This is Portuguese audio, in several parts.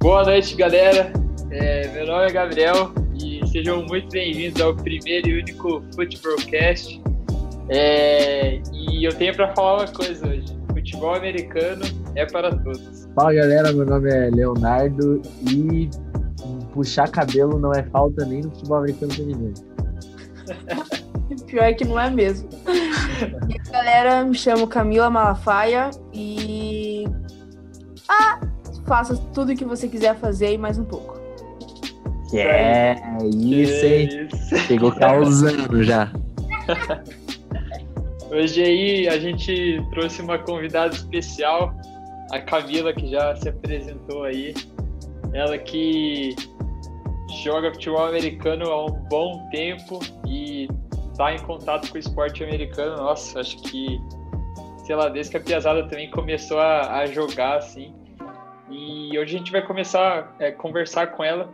Boa noite, galera. É, meu nome é Gabriel e sejam muito bem-vindos ao primeiro e único Footballcast. É, e eu tenho para falar uma coisa hoje: futebol americano é para todos. Fala galera, meu nome é Leonardo e puxar cabelo não é falta nem no futebol americano feminino. Pior é que não é mesmo. e aí, galera, me chamo Camila Malafaia e. Ah! Faça tudo o que você quiser fazer e mais um pouco. É, isso, hein? Isso. Chegou causando já. Hoje aí a gente trouxe uma convidada especial, a Camila, que já se apresentou aí. Ela que joga futebol americano há um bom tempo e tá em contato com o esporte americano. Nossa, acho que, sei lá, desde que a Piazada também começou a, a jogar, assim. E hoje a gente vai começar a conversar com ela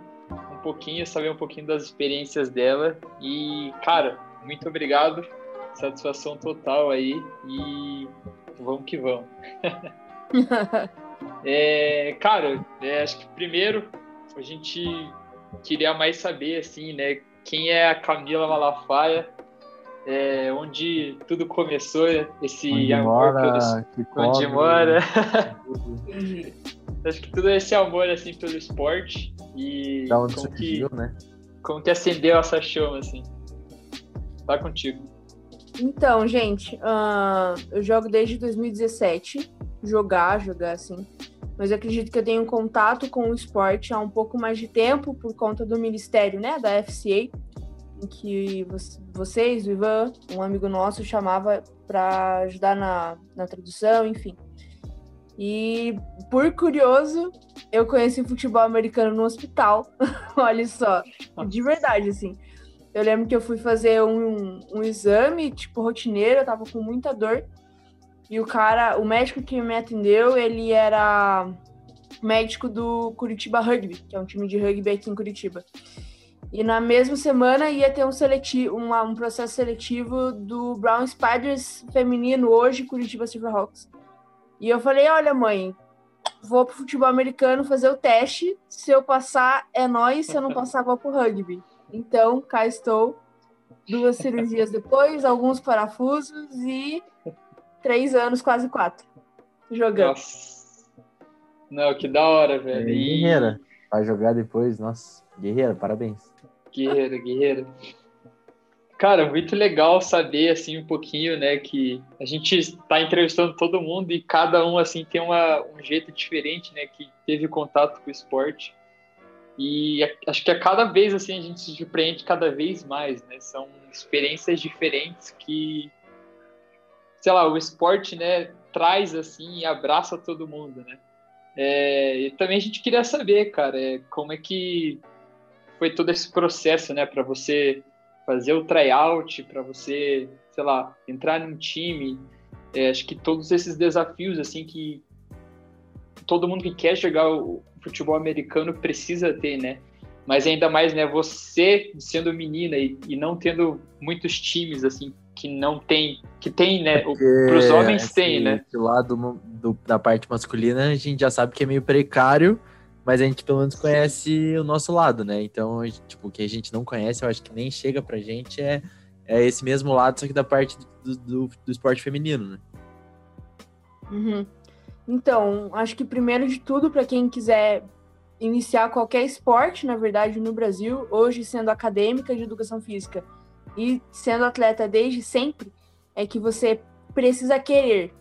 um pouquinho, saber um pouquinho das experiências dela. E, cara, muito obrigado. Satisfação total aí. E vamos que vamos. É, cara, é, acho que primeiro a gente queria mais saber, assim, né? Quem é a Camila Malafaia? É, onde tudo começou, esse Onde amor mora, pelos- que onde come, mora. Acho que tudo esse amor assim pelo esporte e Da onde como que, né? como que acendeu essa chama assim. Tá contigo. Então, gente, ah, eu jogo desde 2017. Jogar, jogar assim. Mas acredito que eu tenho contato com o esporte há um pouco mais de tempo por conta do ministério, né, da FCA, em que vo- vocês, o Ivan, um amigo nosso, chamava para ajudar na, na tradução, enfim. E, por curioso, eu conheci futebol americano no hospital. Olha só, de verdade, assim. Eu lembro que eu fui fazer um, um exame, tipo, rotineiro, eu tava com muita dor. E o cara, o médico que me atendeu, ele era médico do Curitiba Rugby, que é um time de rugby aqui em Curitiba. E na mesma semana ia ter um, seletivo, uma- um processo seletivo do Brown Spiders feminino, hoje Curitiba Silverhawks. E eu falei, olha mãe, vou pro futebol americano fazer o teste, se eu passar é nóis, se eu não passar vou pro rugby. Então, cá estou, duas cirurgias depois, alguns parafusos e três anos, quase quatro, jogando. Nossa. Não, que da hora, velho. Guerreira. Vai jogar depois, nossa. Guerreira, parabéns. Guerreira, guerreira. Cara, muito legal saber assim um pouquinho, né, que a gente está entrevistando todo mundo e cada um assim tem uma, um jeito diferente, né, que teve contato com o esporte. E acho que a cada vez assim a gente se surpreende cada vez mais, né? São experiências diferentes que sei lá, o esporte, né, traz assim e abraça todo mundo, né? É, e também a gente queria saber, cara, é, como é que foi todo esse processo, né, para você fazer o tryout, para você, sei lá, entrar num time. É, acho que todos esses desafios, assim, que todo mundo que quer jogar o futebol americano precisa ter, né? Mas ainda mais, né, você sendo menina e, e não tendo muitos times, assim, que não tem, que tem, né, o- pros homens esse- tem, né? esse lado do- da parte masculina, a gente já sabe que é meio precário, mas a gente pelo menos conhece o nosso lado, né? Então, tipo, o que a gente não conhece, eu acho que nem chega pra gente, é, é esse mesmo lado, só que da parte do, do, do esporte feminino, né? Uhum. Então, acho que primeiro de tudo, para quem quiser iniciar qualquer esporte, na verdade, no Brasil, hoje sendo acadêmica de educação física e sendo atleta desde sempre, é que você precisa querer.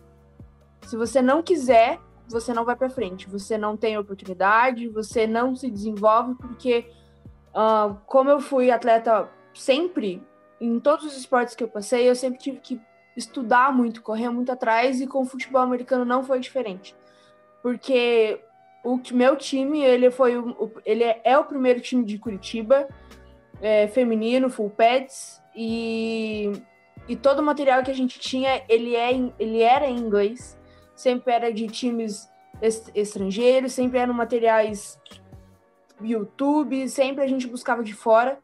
Se você não quiser, você não vai para frente. Você não tem oportunidade, você não se desenvolve, porque, ah, como eu fui atleta sempre, em todos os esportes que eu passei, eu sempre tive que estudar muito, correr muito atrás, e com o futebol americano não foi diferente. Porque o meu time, ele foi o, ele é o primeiro time de Curitiba, é, feminino, full pads, e, e todo o material que a gente tinha, ele, é, ele era em inglês, sempre era de times est- estrangeiros, sempre eram materiais YouTube, sempre a gente buscava de fora.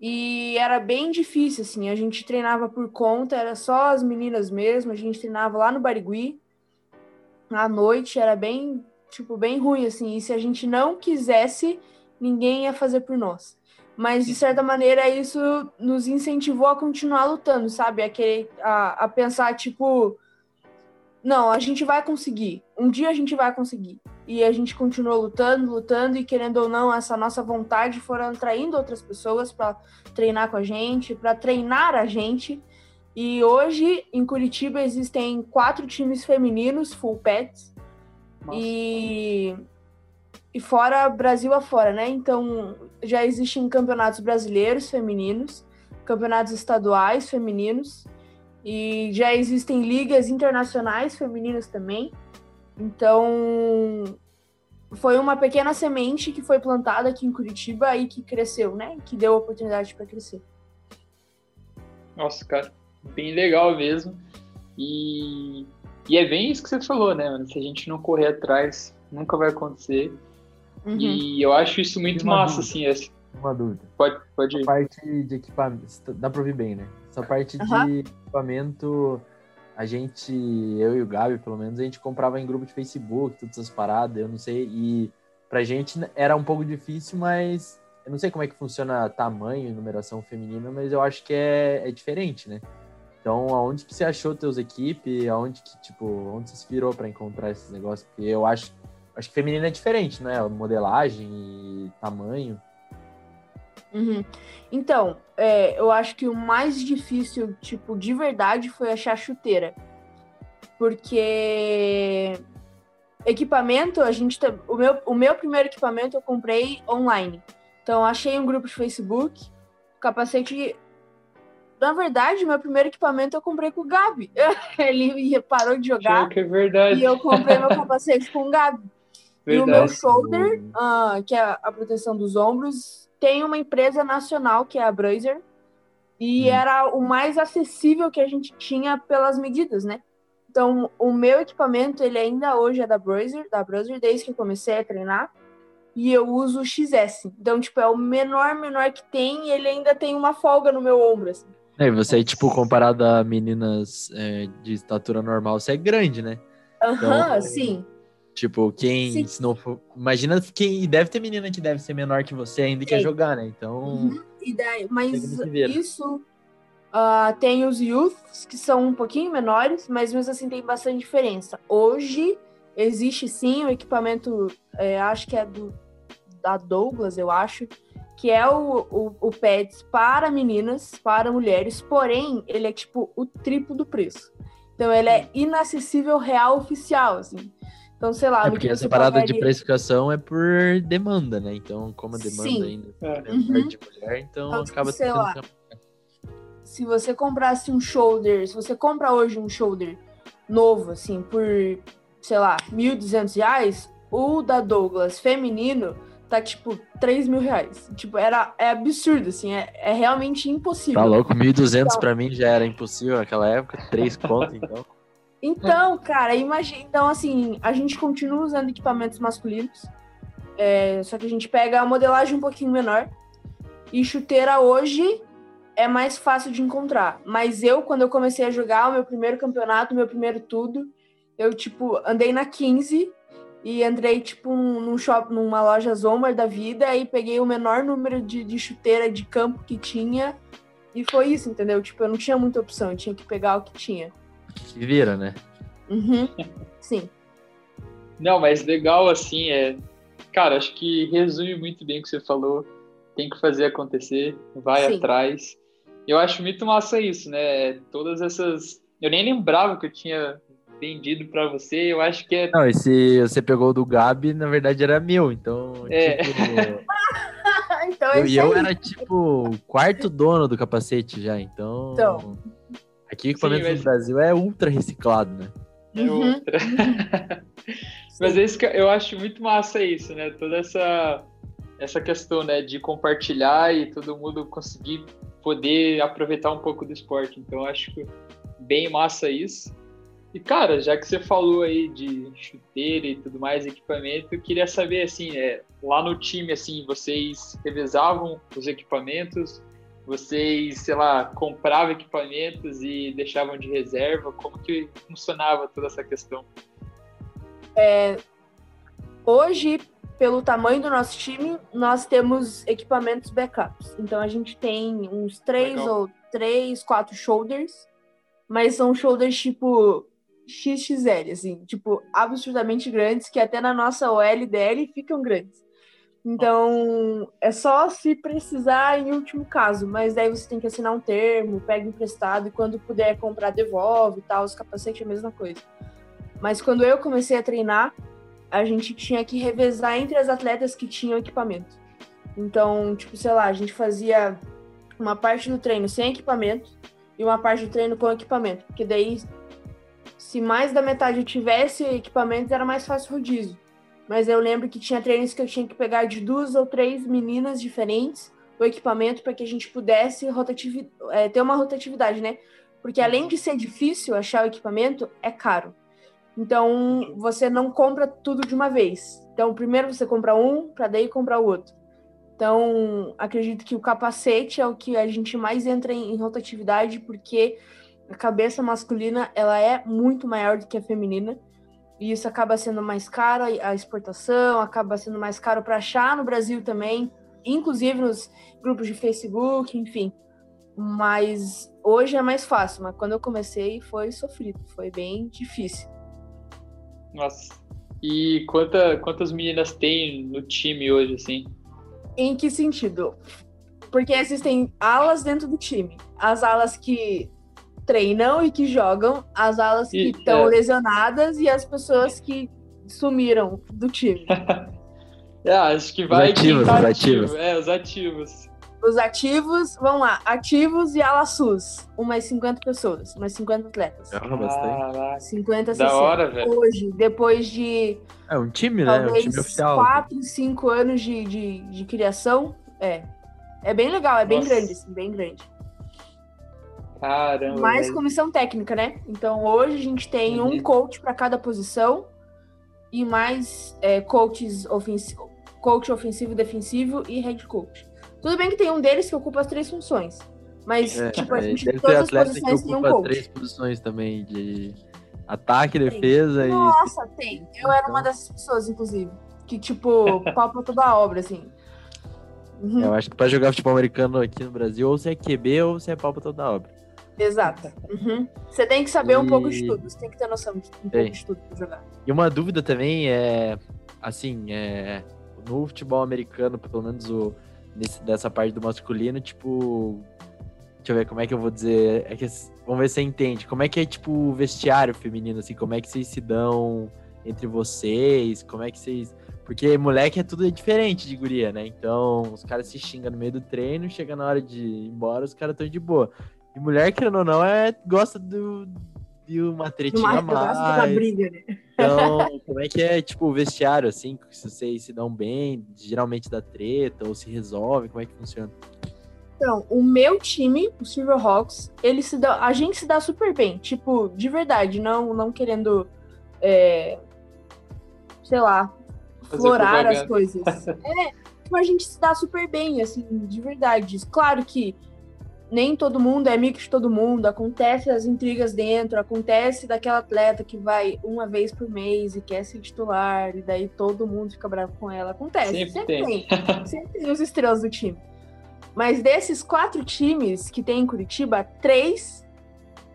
E era bem difícil, assim, a gente treinava por conta, era só as meninas mesmo, a gente treinava lá no Barigui, à noite, era bem, tipo, bem ruim, assim, e se a gente não quisesse, ninguém ia fazer por nós. Mas, de certa maneira, isso nos incentivou a continuar lutando, sabe? A, querer, a, a pensar, tipo, não, a gente vai conseguir. Um dia a gente vai conseguir. E a gente continuou lutando, lutando, e querendo ou não, essa nossa vontade foram atraindo outras pessoas para treinar com a gente, para treinar a gente. E hoje, em Curitiba, existem quatro times femininos, full pets. E, e fora, Brasil afora, né? Então, já existem campeonatos brasileiros femininos, campeonatos estaduais femininos, e já existem ligas internacionais femininas também. Então, foi uma pequena semente que foi plantada aqui em Curitiba e que cresceu, né? Que deu oportunidade para crescer. Nossa, cara, bem legal mesmo. E, e é bem isso que você falou, né, mano? Se a gente não correr atrás, nunca vai acontecer. Uhum. E eu acho isso muito massa, dúvida. assim. Esse... Uma dúvida. Pode, pode ir. A parte de equipamento, dá pra ouvir bem, né? Essa parte uhum. de equipamento, a gente, eu e o Gabi, pelo menos, a gente comprava em grupo de Facebook, todas essas paradas, eu não sei, e pra gente era um pouco difícil, mas eu não sei como é que funciona tamanho e numeração feminina, mas eu acho que é, é diferente, né? Então, aonde que você achou teus equipes? Aonde que, tipo, onde você se virou para encontrar esses negócios? Porque eu acho, acho que feminina é diferente, né? Modelagem e tamanho. Uhum. Então, é, eu acho que o mais difícil, tipo, de verdade, foi achar chuteira. Porque equipamento, a gente tá, o, meu, o meu primeiro equipamento eu comprei online. Então, achei um grupo de Facebook, capacete. Na verdade, meu primeiro equipamento eu comprei com o Gabi. Ele parou de jogar. Que é verdade. E eu comprei meu capacete com o Gabi. Verdade. E o meu shoulder, uh, que é a proteção dos ombros, tem uma empresa nacional que é a Brazer e hum. era o mais acessível que a gente tinha pelas medidas, né? Então, o meu equipamento, ele ainda hoje é da Brazer, da Brazer desde que eu comecei a treinar, e eu uso o XS. Então, tipo, é o menor, menor que tem, e ele ainda tem uma folga no meu ombro, assim. É, e você, tipo, comparado a meninas é, de estatura normal, você é grande, né? Aham, então, sim. Tipo, quem Sim. se não for. Imagina quem. Deve ter menina que deve ser menor que você ainda e quer jogar, né? Então. Uhum. Daí, mas isso. Uh, tem os youths, que são um pouquinho menores, mas mesmo assim tem bastante diferença. Hoje existe sim o equipamento, é, acho que é do da Douglas, eu acho, que é o, o, o pads para meninas, para mulheres, porém ele é tipo o triplo do preço. Então ele é inacessível real oficial, assim. Então, sei lá. É porque essa parada pagaria... de precificação é por demanda, né? Então, como a demanda Sim. ainda é, é uhum. de mulher, então, então acaba sei lá, Se você comprasse um shoulder, se você compra hoje um shoulder novo, assim, por, sei lá, R$ 1.200, o da Douglas feminino tá tipo 3 mil reais. Tipo, era, é absurdo, assim, é, é realmente impossível. Tá louco, 1.200 então, pra mim já era impossível naquela época, 3 conto, então. Então, cara, imagina. Então, assim, a gente continua usando equipamentos masculinos. É, só que a gente pega a modelagem um pouquinho menor. E chuteira hoje é mais fácil de encontrar. Mas eu, quando eu comecei a jogar o meu primeiro campeonato, meu primeiro tudo, eu, tipo, andei na 15 e entrei, tipo, num shopping, numa loja Zomer da vida e peguei o menor número de, de chuteira de campo que tinha. E foi isso, entendeu? Tipo, eu não tinha muita opção, eu tinha que pegar o que tinha que vira, né? Uhum. Sim. Não, mas legal assim é. Cara, acho que resume muito bem o que você falou. Tem que fazer acontecer, vai Sim. atrás. Eu acho muito massa isso, né? Todas essas. Eu nem lembrava que eu tinha vendido para você. Eu acho que é. Não, esse você pegou do Gabi, na verdade era meu, então. É. Tipo... então eu, e eu era tipo o quarto dono do capacete já, então. Então. Aqui o equipamento mas... do Brasil é ultra reciclado, né? É uhum. ultra. mas é isso que eu acho muito massa isso, né? Toda essa, essa questão, né? De compartilhar e todo mundo conseguir poder aproveitar um pouco do esporte. Então, eu acho bem massa isso. E, cara, já que você falou aí de chuteira e tudo mais, equipamento, eu queria saber, assim, é, lá no time, assim, vocês revezavam os equipamentos? Vocês, sei lá, compravam equipamentos e deixavam de reserva? Como que funcionava toda essa questão? É, hoje, pelo tamanho do nosso time, nós temos equipamentos backups. Então a gente tem uns três Legal. ou três, quatro shoulders, mas são shoulders tipo XXL, assim, tipo, absurdamente grandes, que até na nossa OL DL ficam grandes. Então, é só se precisar em último caso, mas daí você tem que assinar um termo, pega emprestado e quando puder comprar, devolve e tal. Os capacetes é a mesma coisa. Mas quando eu comecei a treinar, a gente tinha que revezar entre as atletas que tinham equipamento. Então, tipo, sei lá, a gente fazia uma parte do treino sem equipamento e uma parte do treino com equipamento, porque daí se mais da metade tivesse equipamento, era mais fácil rodízio. Mas eu lembro que tinha treinos que eu tinha que pegar de duas ou três meninas diferentes o equipamento para que a gente pudesse rotativi é, ter uma rotatividade, né? Porque além de ser difícil achar o equipamento, é caro. Então você não compra tudo de uma vez. Então primeiro você compra um para daí comprar o outro. Então acredito que o capacete é o que a gente mais entra em, em rotatividade porque a cabeça masculina ela é muito maior do que a feminina e isso acaba sendo mais caro a exportação, acaba sendo mais caro para achar no Brasil também, inclusive nos grupos de Facebook, enfim. Mas hoje é mais fácil, mas quando eu comecei foi sofrido, foi bem difícil. Nossa. E quanta, quantas meninas tem no time hoje, assim? Em que sentido? Porque existem alas dentro do time. As alas que treinam e que jogam, as alas que estão é. lesionadas e as pessoas que sumiram do time. é, acho que vai. Os ativos, os ativo. ativos. É, os ativos. Os ativos, vamos lá, ativos e ala SUS, umas 50 pessoas, umas 50 atletas. É bastante. 50, 60. Da hora, velho. Hoje, depois de. É um time, né? Um time oficial. 4, 5 anos de, de, de criação, é. É bem legal, é bem Nossa. grande, assim, bem grande. Caramba. Mais comissão técnica, né? Então hoje a gente tem uhum. um coach para cada posição e mais é, coaches ofensivo, coach ofensivo e defensivo e head coach. Tudo bem que tem um deles que ocupa as três funções. Mas, é, tipo, a gente deve todas as posições que tem um coach. três posições também de ataque, tem. defesa Nossa, e... tem. Eu era uma dessas pessoas, inclusive. Que, tipo, palpa toda a obra, assim. Uhum. Eu acho que pra jogar futebol americano aqui no Brasil, ou você é QB ou você é palpa toda a obra. Exato. Uhum. Você tem que saber e... um pouco de tudo, você tem que ter noção de um pouco de tudo pra jogar. E uma dúvida também é, assim, é, no futebol americano, pelo menos o, nesse, dessa parte do masculino, tipo, deixa eu ver como é que eu vou dizer, é que, vamos ver se você entende, como é que é, tipo, o vestiário feminino, assim, como é que vocês se dão entre vocês, como é que vocês... Porque moleque é tudo diferente de guria, né? Então, os caras se xingam no meio do treino, chega na hora de ir embora, os caras estão de boa. E mulher, querendo ou não, é, gosta do, de uma tretinha mais. Gosta da briga, né? Então, como é que é, tipo, o vestiário, assim? Se vocês se dão bem, geralmente dá treta, ou se resolve, como é que funciona? Então, o meu time, o Silverhawks, ele se dá, a gente se dá super bem, tipo, de verdade, não, não querendo, é, sei lá, Fazer florar as coisas. é, tipo, a gente se dá super bem, assim, de verdade. Claro que nem todo mundo é amigo de todo mundo, acontece as intrigas dentro, acontece daquela atleta que vai uma vez por mês e quer ser titular, e daí todo mundo fica bravo com ela. Acontece, sempre, sempre tem. tem. sempre tem os estrelas do time. Mas desses quatro times que tem em Curitiba, três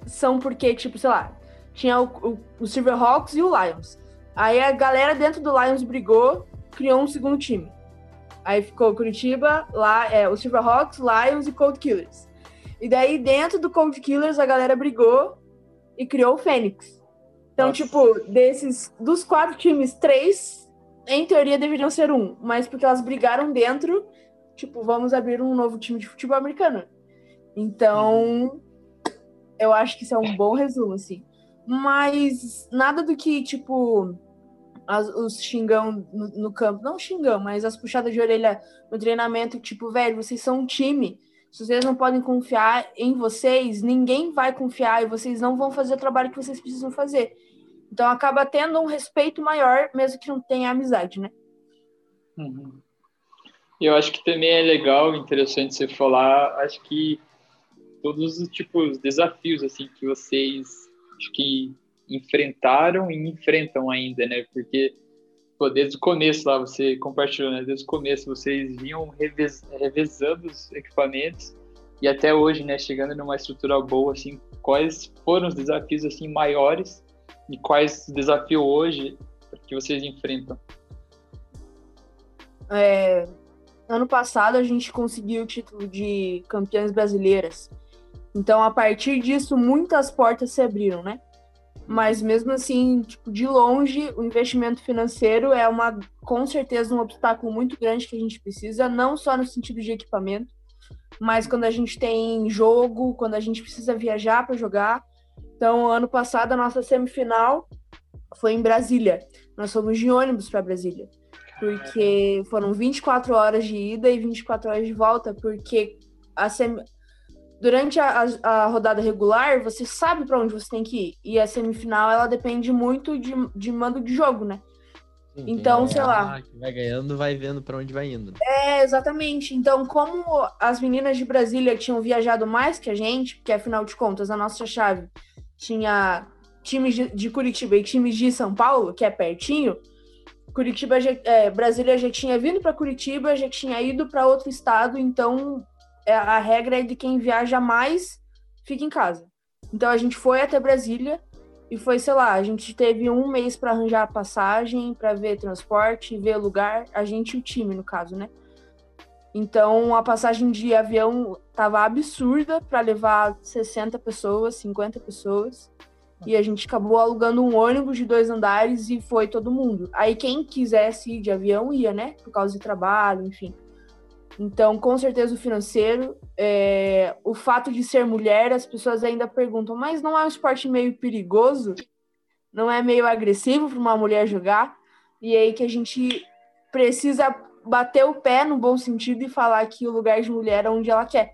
são porque, tipo, sei lá, tinha o, o, o Silverhawks e o Lions. Aí a galera dentro do Lions brigou, criou um segundo time. Aí ficou Curitiba, lá é o Silverhawks, Lions e Cold Killers. E daí, dentro do Cold Killers, a galera brigou e criou o Fênix. Então, Nossa. tipo, desses dos quatro times, três, em teoria, deveriam ser um. Mas porque elas brigaram dentro, tipo, vamos abrir um novo time de futebol americano. Então, eu acho que isso é um bom resumo, assim. Mas nada do que, tipo, as, os xingão no, no campo. Não xingão, mas as puxadas de orelha no treinamento, tipo, velho, vocês são um time Se vocês não podem confiar em vocês, ninguém vai confiar e vocês não vão fazer o trabalho que vocês precisam fazer. Então acaba tendo um respeito maior, mesmo que não tenha amizade, né? Uhum. Eu acho que também é legal, interessante você falar, acho que todos os tipos desafios assim que vocês acho que enfrentaram e enfrentam ainda, né? Porque desde o começo lá você compartilhou, né? Desde o começo vocês vinham revez, revezando os equipamentos e até hoje, né? Chegando numa estrutura boa, assim, quais foram os desafios assim maiores e quais desafios hoje que vocês enfrentam? É, ano passado a gente conseguiu o título de campeãs brasileiras. Então, a partir disso, muitas portas se abriram, né? Mas mesmo assim, tipo, de longe, o investimento financeiro é uma, com certeza, um obstáculo muito grande que a gente precisa, não só no sentido de equipamento, mas quando a gente tem jogo, quando a gente precisa viajar para jogar. Então, ano passado, a nossa semifinal foi em Brasília. Nós fomos de ônibus para Brasília porque foram 24 horas de ida e 24 horas de volta, porque a sem... durante a, a, rodada regular, você sabe para onde você tem que ir, e a semifinal, ela depende muito de, de mando de jogo, né? Sim, então, sei lá. vai ganhando, vai vendo para onde vai indo. É, exatamente. Então, como as meninas de Brasília tinham viajado mais que a gente, porque afinal de contas, a nossa chave tinha times de, de Curitiba e times de São Paulo, que é pertinho, Curitiba, já, é, Brasília já tinha vindo para Curitiba, já tinha ido para outro estado, então a regra é de quem viaja mais fica em casa. Então a gente foi até Brasília e foi, sei lá, a gente teve um mês para arranjar passagem, para ver transporte, ver lugar, a gente e o time, no caso, né? Então a passagem de avião tava absurda para levar 60 pessoas, 50 pessoas e a gente acabou alugando um ônibus de dois andares e foi todo mundo. Aí quem quisesse ir de avião ia, né? Por causa de trabalho, enfim. Então, com certeza o financeiro, é... o fato de ser mulher, as pessoas ainda perguntam, mas não é um esporte meio perigoso? Não é meio agressivo para uma mulher jogar? E aí que a gente precisa bater o pé no bom sentido e falar que o lugar de mulher é onde ela quer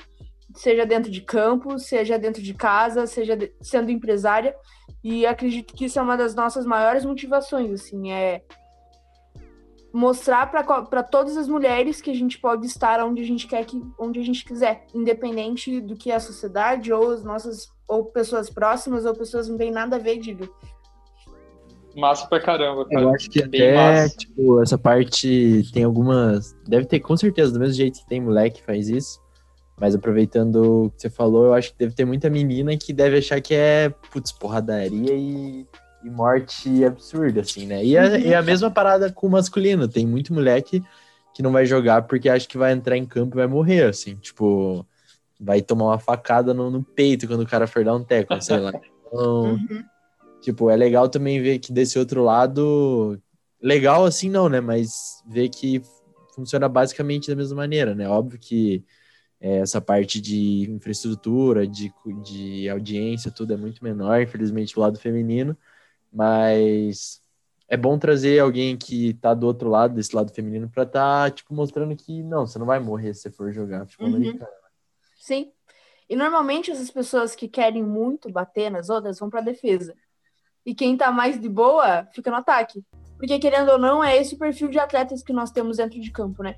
seja dentro de campo, seja dentro de casa, seja de, sendo empresária. E acredito que isso é uma das nossas maiores motivações, assim, é mostrar para todas as mulheres que a gente pode estar onde a gente quer que onde a gente quiser, independente do que é a sociedade ou as nossas ou pessoas próximas ou pessoas não tem nada a ver, digo. Massa pra caramba, cara. Eu acho que Bem até, massa. tipo, essa parte tem algumas. Deve ter, com certeza, do mesmo jeito que tem moleque que faz isso. Mas aproveitando o que você falou, eu acho que deve ter muita menina que deve achar que é, putz, porradaria e, e morte absurda, assim, né? E a, e a mesma parada com o masculino. Tem muito moleque que não vai jogar porque acha que vai entrar em campo e vai morrer, assim. Tipo, vai tomar uma facada no, no peito quando o cara for dar um teco, sei lá. Então, uhum. tipo, é legal também ver que desse outro lado... Legal assim não, né? Mas ver que funciona basicamente da mesma maneira, né? Óbvio que é, essa parte de infraestrutura, de, de audiência, tudo é muito menor, infelizmente, do lado feminino, mas é bom trazer alguém que tá do outro lado, desse lado feminino, para tá, tipo, mostrando que não, você não vai morrer se você for jogar futebol uhum. americano. Sim. E normalmente essas pessoas que querem muito bater nas outras vão para defesa. E quem tá mais de boa fica no ataque. Porque, querendo ou não, é esse o perfil de atletas que nós temos dentro de campo, né?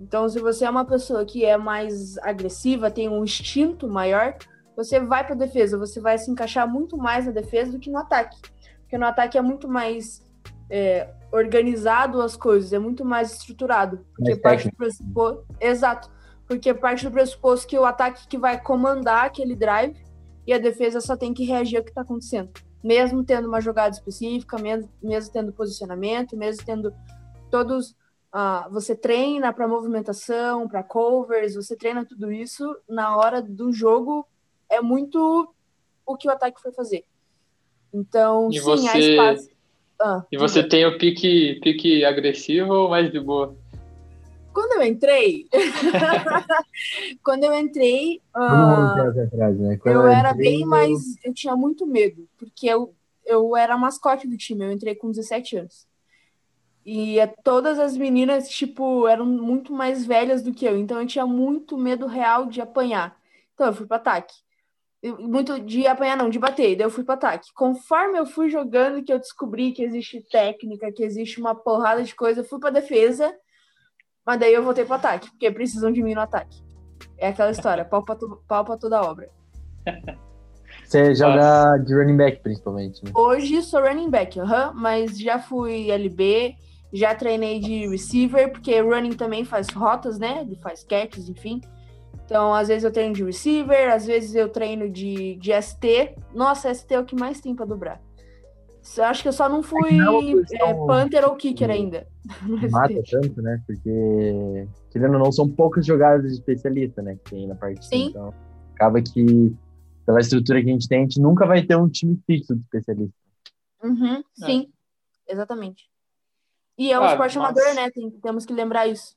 Então, se você é uma pessoa que é mais agressiva, tem um instinto maior, você vai para defesa, você vai se encaixar muito mais na defesa do que no ataque. Porque no ataque é muito mais é, organizado as coisas, é muito mais estruturado. Porque parte do pressuposto. Exato. Porque parte do pressuposto que o ataque que vai comandar aquele drive e a defesa só tem que reagir ao que está acontecendo. Mesmo tendo uma jogada específica, mesmo, mesmo tendo posicionamento, mesmo tendo todos Uh, você treina para movimentação, para covers, você treina tudo isso. Na hora do jogo, é muito o que o ataque foi fazer. Então, e sim, você... há espaço. Ah, e você tem o pique, pique agressivo ou mais de boa? Quando eu entrei, quando eu entrei, uh, atrás, né? eu, eu era entrei, bem mais, eu tinha muito medo, porque eu, eu era mascote do time, eu entrei com 17 anos. E é, todas as meninas, tipo, eram muito mais velhas do que eu. Então eu tinha muito medo real de apanhar. Então eu fui para ataque. Muito de apanhar, não, de bater. Daí eu fui para ataque. Conforme eu fui jogando, que eu descobri que existe técnica, que existe uma porrada de coisa, eu fui para defesa. Mas daí eu voltei para ataque, porque precisam de mim no ataque. É aquela história, pau pra, pau pra toda obra. Você joga de running back, principalmente, né? Hoje sou running back, uhum, mas já fui LB, já treinei de receiver, porque running também faz rotas, né? Ele faz catches, enfim. Então, às vezes eu treino de receiver, às vezes eu treino de, de ST. Nossa, ST é o que mais tem pra dobrar. Acho que eu só não fui é, é, Panther ou Kicker ainda. Mata tanto, né? Porque, querendo ou não, são poucas jogadas de especialista, né? Que tem na parte Sim. Então, acaba que, pela estrutura que a gente tem, a gente nunca vai ter um time fixo de especialista. Uhum, sim, é. exatamente. E é um ah, esporte mas... amador, né? Tem, temos que lembrar isso.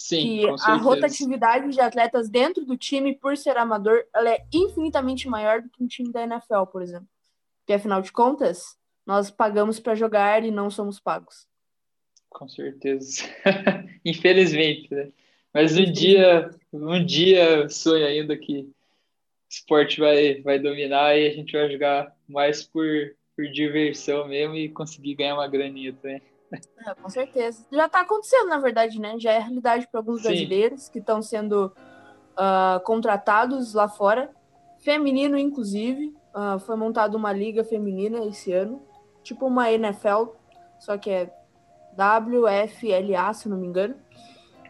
Sim, que a rotatividade de atletas dentro do time, por ser amador, ela é infinitamente maior do que um time da NFL, por exemplo. Porque, afinal de contas, nós pagamos para jogar e não somos pagos. Com certeza. Infelizmente, né? Mas um dia, um dia sonho ainda que o esporte vai, vai dominar e a gente vai jogar mais por, por diversão mesmo e conseguir ganhar uma graninha também. É, com certeza. Já está acontecendo, na verdade, né? Já é realidade para alguns Sim. brasileiros que estão sendo uh, contratados lá fora. Feminino, inclusive. Uh, foi montada uma liga feminina esse ano. Tipo uma NFL, só que é WFLA, se não me engano.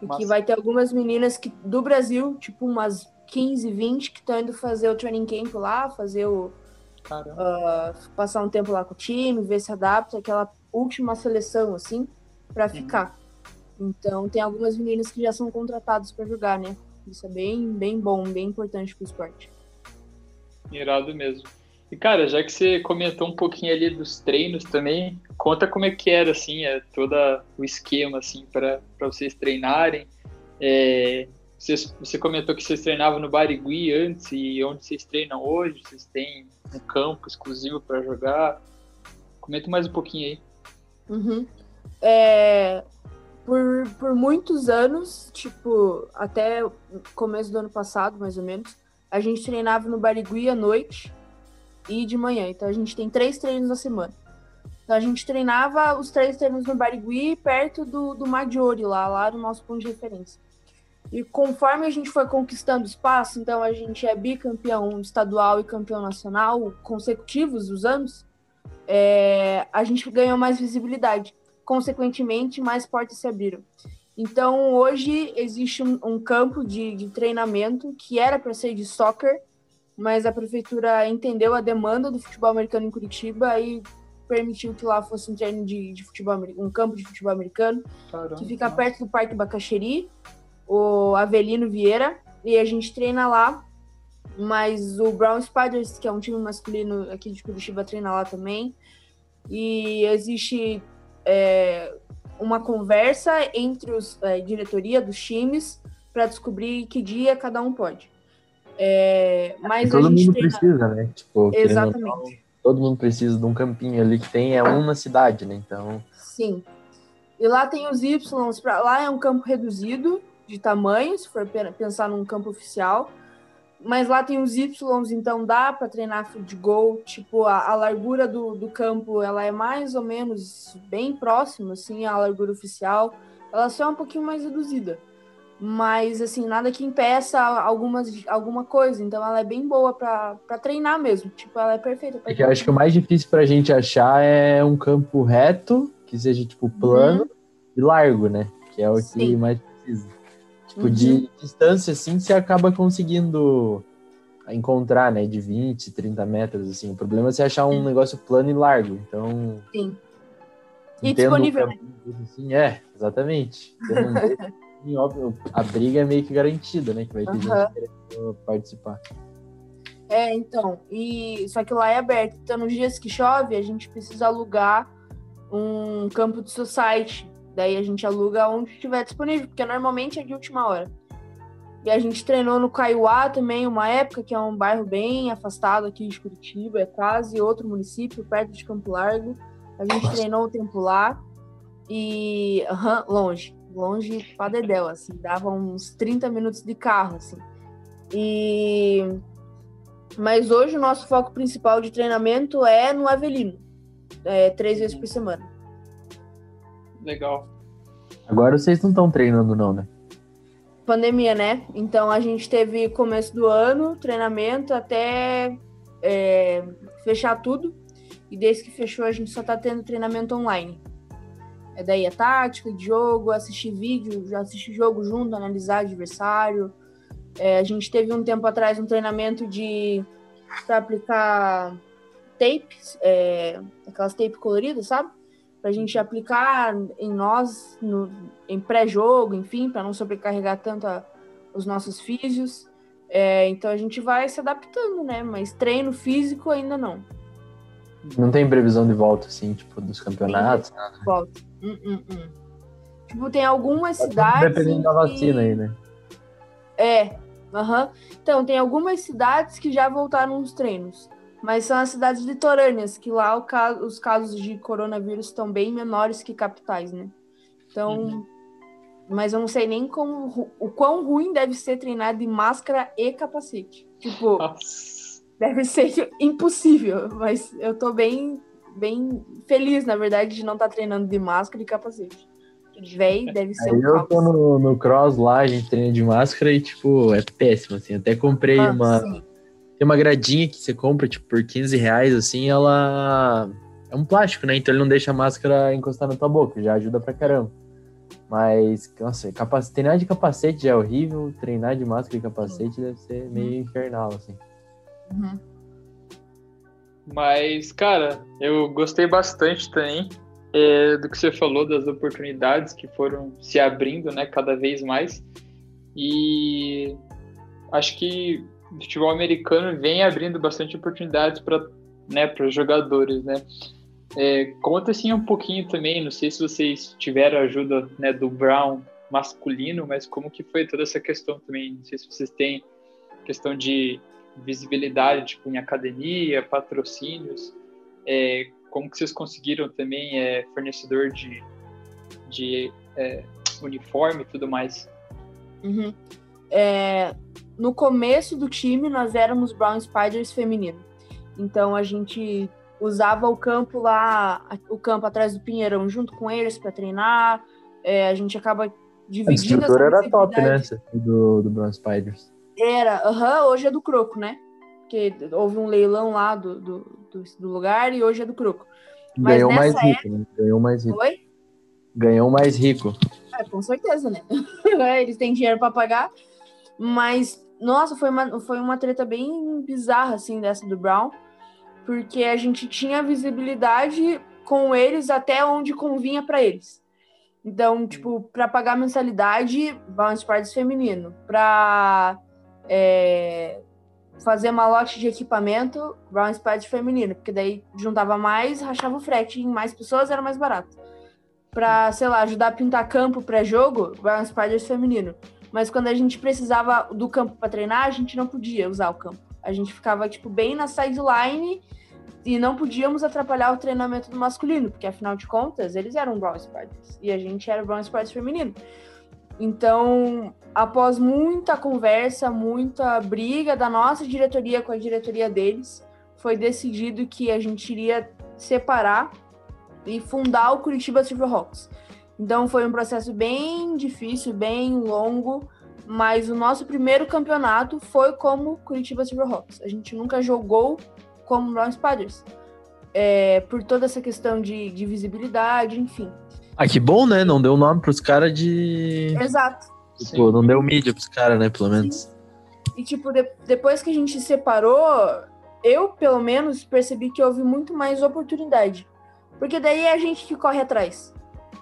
E Nossa. que vai ter algumas meninas que, do Brasil, tipo umas 15, 20, que estão indo fazer o training camp lá, fazer o. Uh, passar um tempo lá com o time, ver se adapta, aquela última seleção, assim, para ficar. Então, tem algumas meninas que já são contratadas para jogar, né? Isso é bem, bem bom, bem importante para o esporte. Irado mesmo. E, cara, já que você comentou um pouquinho ali dos treinos também, conta como é que era, assim, é, todo o esquema, assim, para vocês treinarem. É, vocês, você comentou que vocês treinavam no Barigui antes e onde vocês treinam hoje? Vocês têm um campo exclusivo para jogar? Comenta mais um pouquinho aí. Uhum. É, por, por muitos anos, tipo, até começo do ano passado, mais ou menos, a gente treinava no Barigui à noite e de manhã. Então a gente tem três treinos na semana. Então a gente treinava os três treinos no Barigui, perto do, do Maggiore, lá, lá no nosso ponto de referência. E conforme a gente foi conquistando espaço, então a gente é bicampeão estadual e campeão nacional consecutivos os anos, é, a gente ganhou mais visibilidade. Consequentemente, mais portas se abriram. Então, hoje existe um, um campo de, de, treinamento que era para ser de soccer, mas a prefeitura entendeu a demanda do futebol americano em Curitiba e permitiu que lá fosse um treino de, de futebol um campo de futebol americano Caramba. que fica perto do Parque Bacaxeri, o Avelino Vieira, e a gente treina lá mas o Brown Spiders, que é um time masculino aqui de Curitiba, treina lá também. E existe é, uma conversa entre os é, diretoria dos times para descobrir que dia cada um pode. É, mas todo mundo treina... precisa, né? Tipo, Exatamente. todo mundo precisa de um campinho ali que tem é um na cidade, né? Então. Sim. E lá tem os Y, lá é um campo reduzido de tamanho, se for pensar num campo oficial mas lá tem os Y, então dá para treinar de gol. Tipo, a, a, largura do, do campo ela é mais ou menos bem próxima, assim, à largura oficial. Ela só é um pouquinho mais reduzida. Mas, assim, nada que impeça algumas, alguma coisa. Então, ela é bem boa para treinar mesmo. Tipo, ela é perfeita pra é que eu acho que o mais difícil pra gente achar é um campo reto, que seja, tipo, plano uhum. e largo, né? Que é o Sim. que mais precisa. Tipo, uhum. de distância, assim, você acaba conseguindo encontrar, né? De 20, 30 metros, assim. O problema é você achar um negócio plano e largo. Então. Sim. E disponível, né? Assim, é, exatamente. Um óbvio, a briga é meio que garantida, né? Que vai ter uhum. gente querendo participar. É, então. E só que lá é aberto. Então, nos dias que chove, a gente precisa alugar um campo de society Daí a gente aluga onde estiver disponível, porque normalmente é de última hora. E a gente treinou no Caiuá também, uma época, que é um bairro bem afastado aqui de Curitiba, é quase outro município, perto de Campo Largo. A gente Nossa. treinou o tempo lá. E uhum, longe, longe pra Dedéu, assim, dava uns 30 minutos de carro, assim. E mas hoje o nosso foco principal de treinamento é no Avelino, é, três vezes por semana. Legal. Agora vocês não estão treinando, não, né? Pandemia, né? Então a gente teve começo do ano, treinamento até é, fechar tudo. E desde que fechou, a gente só tá tendo treinamento online. É daí a tática de jogo, assistir vídeo, já assistir jogo junto, analisar adversário. É, a gente teve um tempo atrás um treinamento de para aplicar tapes, é, aquelas tape coloridas, sabe? Pra gente aplicar em nós, no, em pré-jogo, enfim, para não sobrecarregar tanto a, os nossos físios. É, então a gente vai se adaptando, né? Mas treino físico ainda não. Não tem previsão de volta, assim, tipo, dos campeonatos? Nada. Volta. Hum, hum, hum. Tipo, tem algumas cidades. Dependendo da vacina aí, né? É. Uhum. Então, tem algumas cidades que já voltaram os treinos. Mas são as cidades litorâneas, que lá caso, os casos de coronavírus estão bem menores que capitais, né? Então. Uhum. Mas eu não sei nem como o quão ruim deve ser treinar de máscara e capacete. Tipo, Nossa. deve ser impossível. Mas eu tô bem, bem feliz, na verdade, de não estar tá treinando de máscara e capacete. Véi, deve ser Aí um eu tô no, no, cross lá, a gente treina de máscara e, tipo, é péssimo, assim. Até comprei ah, uma. Sim. Tem uma gradinha que você compra, tipo, por 15 reais, assim, ela. É um plástico, né? Então ele não deixa a máscara encostar na tua boca, já ajuda pra caramba. Mas, nossa, capac... treinar de capacete já é horrível, treinar de máscara e capacete deve ser meio uhum. infernal, assim. Uhum. Mas, cara, eu gostei bastante também é, do que você falou, das oportunidades que foram se abrindo né, cada vez mais. E acho que o futebol americano vem abrindo bastante oportunidades para né, os jogadores. Né? É, conta assim um pouquinho também, não sei se vocês tiveram ajuda né, do Brown masculino, mas como que foi toda essa questão também? Não sei se vocês têm questão de visibilidade, tipo em academia, patrocínios. É, como que vocês conseguiram também é, fornecedor de, de é, uniforme e tudo mais? Uhum. É, no começo do time, nós éramos Brown Spiders feminino. Então a gente usava o campo lá, o campo atrás do Pinheirão, junto com eles para treinar. É, a gente acaba dividindo. A estrutura era top, né? Do, do Brown Spiders. Era, aham, uhum, hoje é do Croco, né? Porque houve um leilão lá do, do, do, do lugar e hoje é do Croco. Mas Ganhou mais rico, época... né? Ganhou mais rico. Oi? Ganhou mais rico. É, com certeza, né? Eles têm dinheiro para pagar. Mas, nossa, foi uma, foi uma treta bem bizarra, assim, dessa do Brown. Porque a gente tinha visibilidade com eles até onde convinha para eles. Então, tipo, para pagar mensalidade, Brown Sparks feminino. Para é, fazer malote de equipamento, Brown Spide feminino, porque daí juntava mais, rachava o frete em mais pessoas, era mais barato. Pra, sei lá, ajudar a pintar campo pré-jogo, Brown Spiders feminino. Mas quando a gente precisava do campo para treinar, a gente não podia usar o campo. A gente ficava, tipo, bem na sideline e não podíamos atrapalhar o treinamento do masculino, porque afinal de contas, eles eram Brown Spiders e a gente era Brown Spiders feminino. Então, após muita conversa, muita briga da nossa diretoria com a diretoria deles, foi decidido que a gente iria separar e fundar o Curitiba Silverhawks. Então foi um processo bem difícil, bem longo, mas o nosso primeiro campeonato foi como Curitiba Silverhawks. A gente nunca jogou como Brown Spiders, é, por toda essa questão de, de visibilidade, enfim. Ah, que bom, né? Não deu nome pros caras de. Exato. Tipo, não deu mídia pros caras, né? Pelo menos. E, tipo, de, depois que a gente separou, eu, pelo menos, percebi que houve muito mais oportunidade. Porque daí é a gente que corre atrás.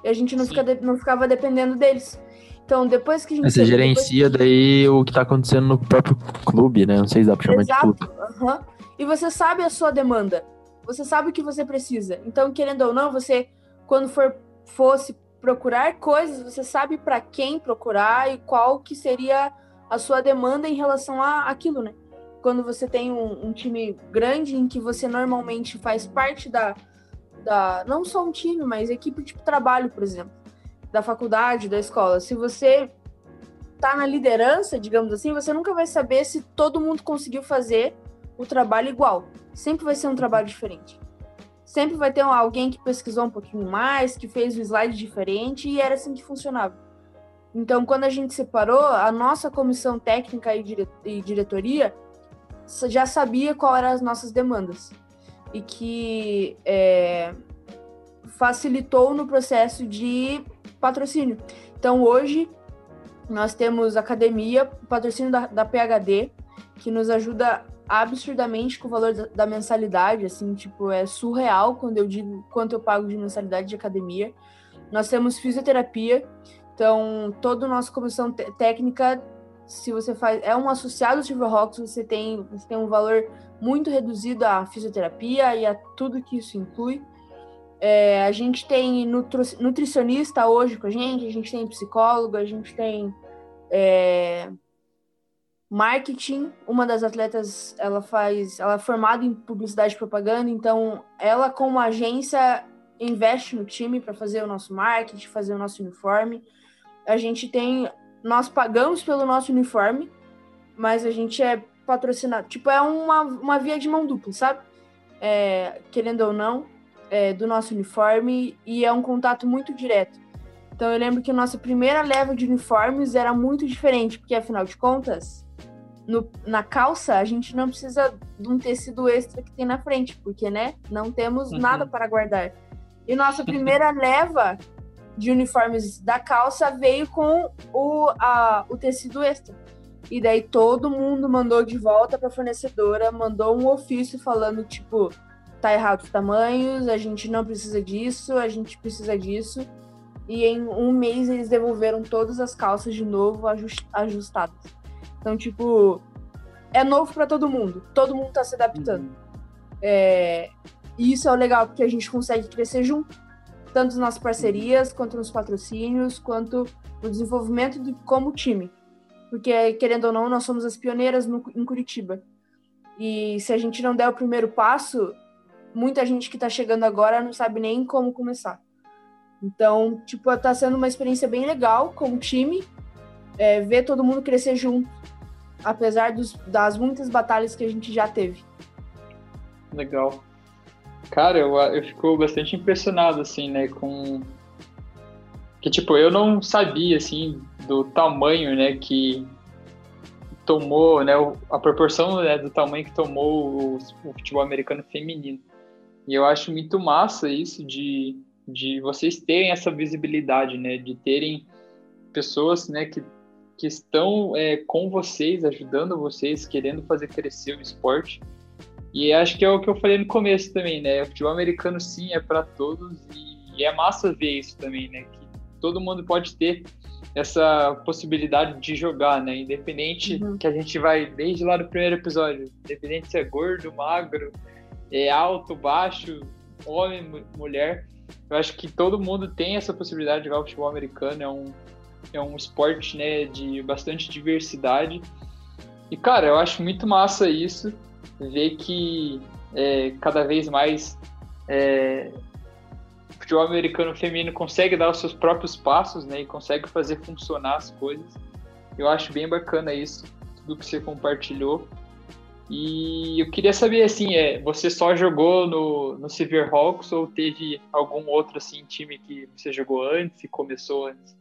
E a gente não, fica de, não ficava dependendo deles. Então, depois que a gente. Você gerencia daí o que tá acontecendo no próprio clube, né? Não sei se dá pra chamar Exato. de clube. Uhum. E você sabe a sua demanda. Você sabe o que você precisa. Então, querendo ou não, você, quando for fosse procurar coisas, você sabe para quem procurar e qual que seria a sua demanda em relação a aquilo, né? Quando você tem um, um, time grande em que você normalmente faz parte da, da não só um time, mas equipe tipo trabalho, por exemplo, da faculdade, da escola. Se você tá na liderança, digamos assim, você nunca vai saber se todo mundo conseguiu fazer o trabalho igual. Sempre vai ser um trabalho diferente. Sempre vai ter alguém que pesquisou um pouquinho mais, que fez um slide diferente e era assim que funcionava. Então, quando a gente separou, a nossa comissão técnica e diretoria já sabia qual eram as nossas demandas e que é, facilitou no processo de patrocínio. Então, hoje, nós temos academia, patrocínio da, da PHD, que nos ajuda absurdamente com o valor da, da, mensalidade, assim, tipo, é surreal quando eu digo quanto eu pago de mensalidade de academia. Nós temos fisioterapia, então toda a nossa comissão técnica, se você faz, é um associado ao Silverhawks, você tem, você tem um valor muito reduzido à fisioterapia e a tudo que isso inclui. É, a gente tem nutri nutricionista hoje com a gente, a gente tem psicólogo, a gente tem é, marketing. Uma das atletas, ela faz, ela é formada em publicidade e propaganda, então ela como agência investe no time para fazer o nosso marketing, fazer o nosso uniforme. A gente tem, nós pagamos pelo nosso uniforme, mas a gente é patrocinado. Tipo, é uma, uma via de mão dupla, sabe? É, querendo ou não é, do nosso uniforme e é um contato muito direto. Então eu lembro que a nossa primeira leva de uniformes era muito diferente, porque afinal de contas, no, na calça a gente não precisa de um tecido extra que tem na frente, porque né, não temos uhum. nada para guardar. E nossa primeira leva de uniformes da calça veio com o, a, o tecido extra. E daí todo mundo mandou de volta para a fornecedora, mandou um ofício falando tipo, tá errado os tamanhos, a gente não precisa disso, a gente precisa disso. E em um mês eles devolveram todas as calças de novo ajustadas. Então, tipo, é novo para todo mundo. Todo mundo tá se adaptando. Uhum. É, e isso é o legal, porque a gente consegue crescer junto. Tanto nas parcerias, quanto nos patrocínios, quanto no desenvolvimento do, como time. Porque, querendo ou não, nós somos as pioneiras no, em Curitiba. E se a gente não der o primeiro passo, muita gente que está chegando agora não sabe nem como começar. Então, tipo, tá sendo uma experiência bem legal como time, é, ver todo mundo crescer junto, apesar dos, das muitas batalhas que a gente já teve. Legal. Cara, eu, eu fico bastante impressionado, assim, né, com... Que, tipo, eu não sabia, assim, do tamanho, né, que tomou, né, a proporção né, do tamanho que tomou o, o futebol americano feminino. E eu acho muito massa isso de, de vocês terem essa visibilidade, né? De terem pessoas, né, que, que estão é, com vocês, ajudando vocês, querendo fazer crescer o esporte. E acho que é o que eu falei no começo também, né? O futebol americano sim é para todos e, e é massa ver isso também, né? Que todo mundo pode ter essa possibilidade de jogar, né? Independente uhum. que a gente vai desde lá do primeiro episódio, independente se é gordo, magro, é alto, baixo, homem, mulher. Eu acho que todo mundo tem essa possibilidade de jogar futebol americano. É um, é um esporte né, de bastante diversidade. E, cara, eu acho muito massa isso, ver que é, cada vez mais é, futebol americano feminino consegue dar os seus próprios passos né, e consegue fazer funcionar as coisas. Eu acho bem bacana isso, tudo que você compartilhou. E eu queria saber, assim, é, você só jogou no, no Silverhawks ou teve algum outro, assim, time que você jogou antes e começou antes?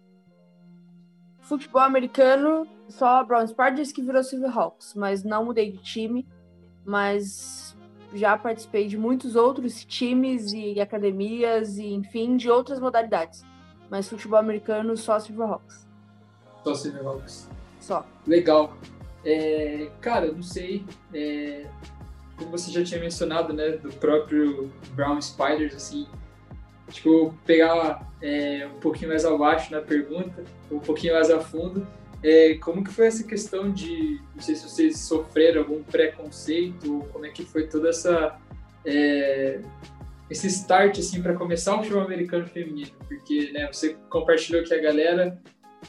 Futebol americano, só Brown Spartans que virou Silverhawks, mas não mudei de time, mas já participei de muitos outros times e academias e, enfim, de outras modalidades. Mas futebol americano, só Silverhawks. Só Silverhawks. Só. Legal. É, cara, não sei. É, como você já tinha mencionado, né, do próprio Brown Spiders, assim, tipo, pegar é, um pouquinho mais abaixo na pergunta, um pouquinho mais a fundo, é, como que foi essa questão de, não sei se vocês sofreram algum preconceito, como é que foi toda essa é, esse start assim para começar o futebol americano feminino, porque né, você compartilhou que a galera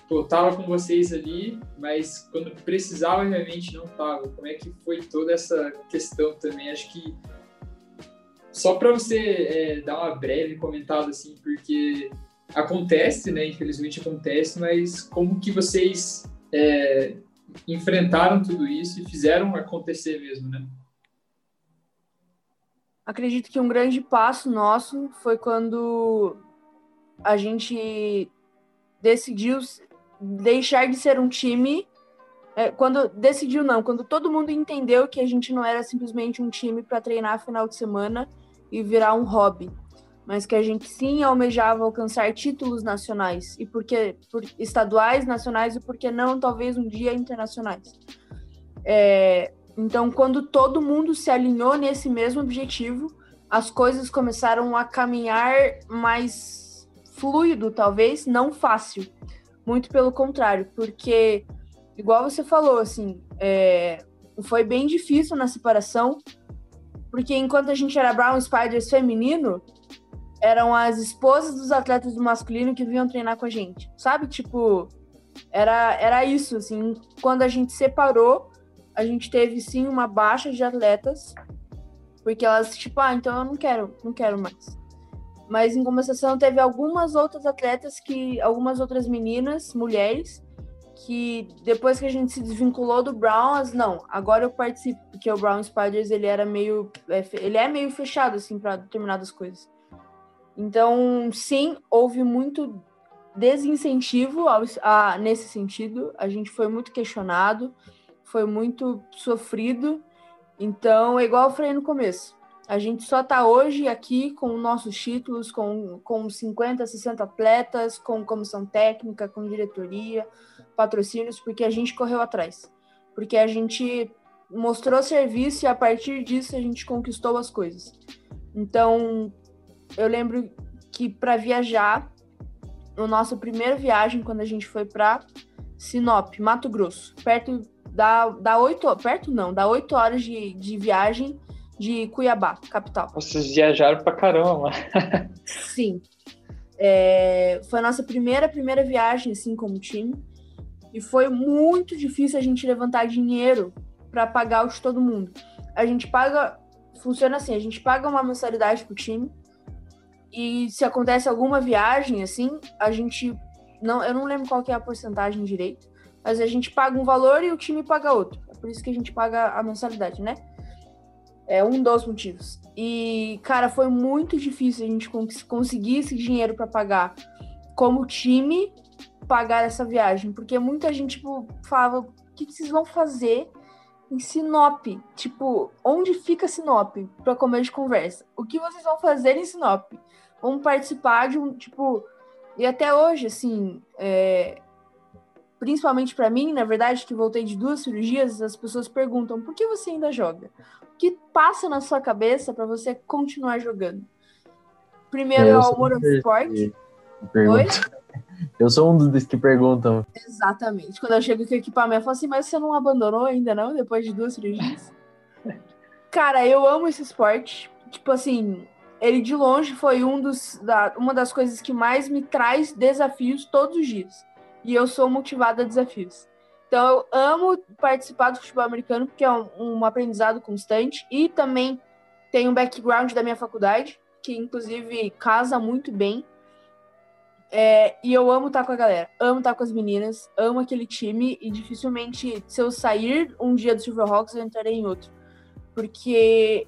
pô, tava com vocês ali, mas quando precisava realmente não tava. Como é que foi toda essa questão também? Acho que só para você é, dar uma breve comentada, assim, porque acontece, né? Infelizmente acontece, mas como que vocês é, enfrentaram tudo isso e fizeram acontecer mesmo, né? Acredito que um grande passo nosso foi quando a gente decidiu deixar de ser um time. É, quando decidiu não, quando todo mundo entendeu que a gente não era simplesmente um time para treinar final de semana e virar um hobby, mas que a gente sim almejava alcançar títulos nacionais e porque por estaduais, nacionais e porque não talvez um dia internacionais. É, então, quando todo mundo se alinhou nesse mesmo objetivo, as coisas começaram a caminhar mais fluido, talvez, não fácil. Muito pelo contrário, porque, igual você falou, assim, é, foi bem difícil na separação, porque enquanto a gente era Brown Spiders feminino, eram as esposas dos atletas do masculino que vinham treinar com a gente, sabe? Tipo, era, era isso, assim. Quando a gente separou, a gente teve sim uma baixa de atletas, porque elas, tipo, ah, então eu não quero, não quero mais. Mas em compensação teve algumas outras atletas que, algumas outras meninas, mulheres, que depois que a gente se desvinculou do Brown, as, não, agora eu participo, porque o Brown Spiders ele era meio, é, ele é meio fechado assim para determinadas coisas. Então, sim, houve muito desincentivo ao, a, nesse sentido. A gente foi muito questionado, foi muito sofrido. Então, é igual eu falei no começo. A gente só está hoje aqui com nossos títulos, com, com 50, 60 atletas, com comissão técnica, com diretoria, patrocínios, porque a gente correu atrás. Porque a gente mostrou serviço e a partir disso a gente conquistou as coisas. Então, eu lembro que para viajar, no nosso primeira viagem, quando a gente foi para Sinop, Mato Grosso, perto da, da 8, perto não, dá 8 horas de, de viagem de Cuiabá, capital. Vocês viajaram pra caramba. Sim. É, foi a nossa primeira, primeira viagem, assim, como time. E foi muito difícil a gente levantar dinheiro para pagar o de todo mundo. A gente paga. Funciona assim: a gente paga uma mensalidade pro time. E se acontece alguma viagem, assim, a gente. não Eu não lembro qual é a porcentagem direito. Mas a gente paga um valor e o time paga outro. É por isso que a gente paga a mensalidade, né? É um dos motivos. E, cara, foi muito difícil a gente conseguir esse dinheiro para pagar como time pagar essa viagem, porque muita gente tipo, falava: o que vocês vão fazer em Sinop? Tipo, onde fica Sinop para comer de conversa? O que vocês vão fazer em Sinop? Vamos participar de um, tipo. E até hoje, assim, é, principalmente para mim, na verdade, que voltei de duas cirurgias, as pessoas perguntam: por que você ainda joga? que passa na sua cabeça para você continuar jogando? Primeiro é, é o amor ao esporte. Oi? Eu sou um dos que perguntam. Exatamente. Quando eu chego com o equipamento, eu falo assim, mas você não abandonou ainda não, depois de duas cirurgias? Cara, eu amo esse esporte. Tipo assim, ele de longe foi um dos, da, uma das coisas que mais me traz desafios todos os dias. E eu sou motivada a desafios. Então, eu amo participar do futebol americano, porque é um, um aprendizado constante. E também tem um background da minha faculdade, que inclusive casa muito bem. É, e eu amo estar com a galera, amo estar com as meninas, amo aquele time. E dificilmente, se eu sair um dia do Silverhawks, eu entrarei em outro. Porque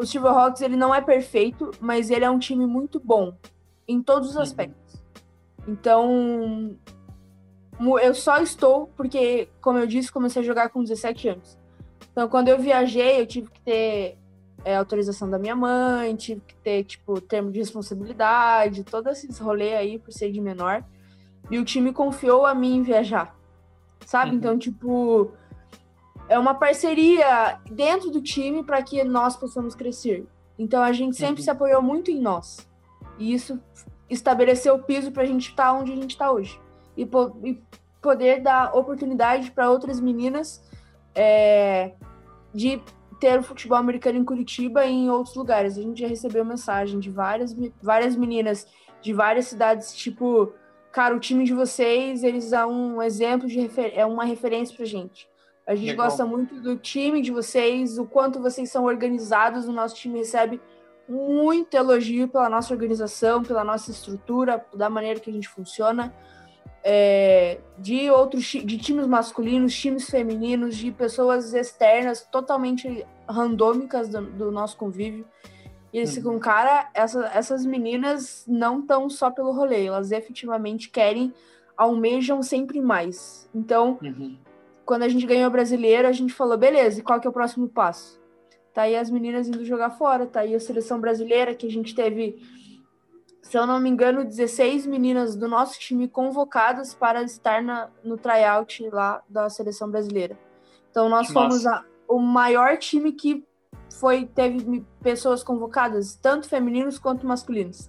o Silverhawks ele não é perfeito, mas ele é um time muito bom em todos os uhum. aspectos. Então, eu só estou porque, como eu disse, comecei a jogar com 17 anos. Então, quando eu viajei, eu tive que ter é, autorização da minha mãe, tive que ter, tipo, termo de responsabilidade, todos esses rolês aí por ser de menor. E o time confiou a mim em viajar, sabe? Uhum. Então, tipo, é uma parceria dentro do time para que nós possamos crescer. Então, a gente sempre uhum. se apoiou muito em nós. E isso estabeleceu o piso para a gente estar tá onde a gente está hoje e, po e poder dar oportunidade para outras meninas é, de ter o futebol americano em Curitiba e em outros lugares. A gente já recebeu mensagem de várias, várias meninas de várias cidades, tipo, cara, o time de vocês, eles são um exemplo de refer é uma referência pra gente. A gente Legal. gosta muito do time de vocês, o quanto vocês são organizados. O nosso time recebe muito elogio pela nossa organização, pela nossa estrutura, da maneira que a gente funciona. É, de outros de times masculinos, times femininos, de pessoas externas totalmente randômicas do, do nosso convívio. E eles ficam, cara, essa, essas meninas não estão só pelo rolê, elas efetivamente querem, almejam sempre mais. Então, Uhum. Quando a gente ganhou o brasileiro, a gente falou, beleza, e qual que é o próximo passo? Tá aí as meninas indo jogar fora, tá aí a seleção brasileira, que a gente teve, se eu não me engano, 16 meninas do nosso time convocadas para estar na, no tryout lá da seleção brasileira. Então nós fomos a- o maior time que foi teve pessoas convocadas, tanto femininos quanto masculinos.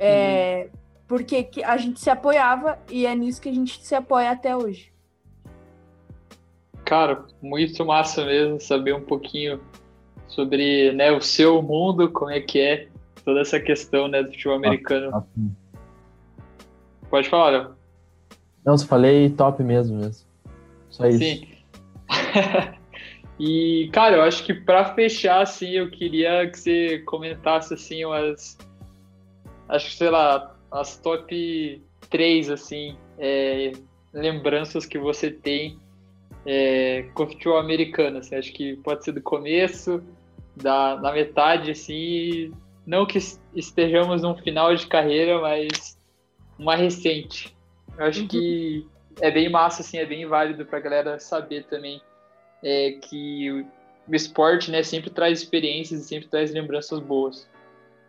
É, Porque que a gente se apoiava e é nisso que a gente se apoia até hoje. Cara, muito massa mesmo saber um pouquinho sobre né, o seu mundo, como é que é toda essa questão né, do futebol americano. Assim. Pode falar, Léo. Não, se falei top mesmo mesmo. Só isso. Sim. e, cara, eu acho que para fechar, assim, eu queria que você comentasse, assim, umas. Acho que, sei lá, as top 3, assim, é, lembranças que você tem é, com o futebol americano. Assim, acho que pode ser do começo, da, da metade, assim. Não que estejamos num final de carreira, mas uma recente. Eu acho Uhum. que é bem massa, assim, é bem válido pra galera saber também é, que o, o esporte, né, sempre traz experiências e sempre traz lembranças boas.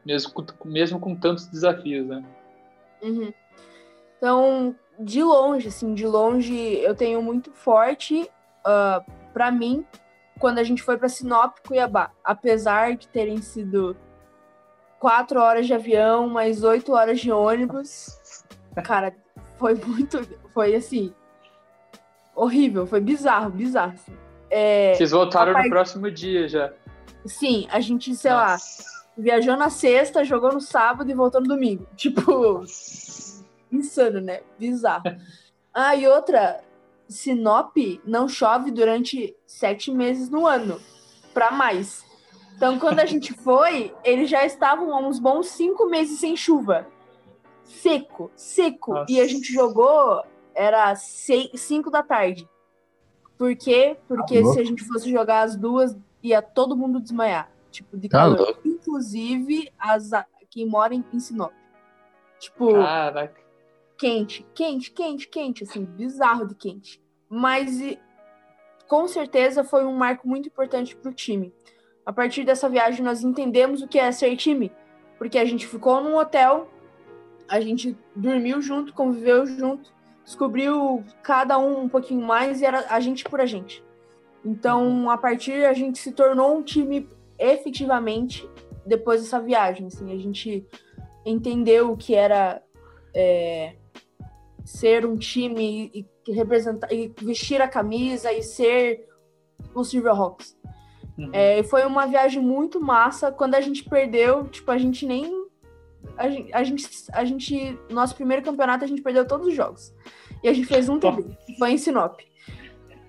Mesmo com, mesmo com tantos desafios, né? Uhum. Então, de longe, assim, de longe, eu tenho muito forte ah, pra mim quando a gente foi pra Sinop e Cuiabá. Apesar de terem sido quatro horas de avião, mais oito horas de ônibus, cara, foi muito. Foi assim. Horrível, foi bizarro, bizarro. assim. É, Vocês voltaram no próximo dia já. sim, a gente, sei lá, Nossa. viajou na sexta, jogou no sábado e voltou no domingo. Tipo, insano, né? Bizarro. Ah, e outra, Sinop não chove durante sete meses no ano, pra mais. Então, quando a gente foi, eles já estavam há uns bons cinco meses sem chuva. Seco, seco. Nossa. E a gente jogou, era seis, cinco da tarde. Por quê? Porque Tá se a gente fosse jogar às duas, ia todo mundo desmaiar. Tipo, de Tá calor. louco. Inclusive, as, quem mora em, em Sinop. Tipo, Caraca. Quente, quente, quente, quente, assim, bizarro de quente. Mas e, com certeza foi um marco muito importante para o time. A partir dessa viagem nós entendemos o que é ser time, porque a gente ficou num hotel, a gente dormiu junto, conviveu junto, descobriu cada um um pouquinho mais e era a gente por a gente. Então, a partir a gente se tornou um time efetivamente depois dessa viagem, assim, a gente entendeu o que era é, ser um time e, e representar e vestir a camisa e ser o Silverhawks. Uhum. É, foi uma viagem muito massa. Quando a gente perdeu, tipo, a gente nem. A gente, a gente, a gente. Nosso primeiro campeonato, a gente perdeu todos os jogos. E a gente fez um que foi em Sinop.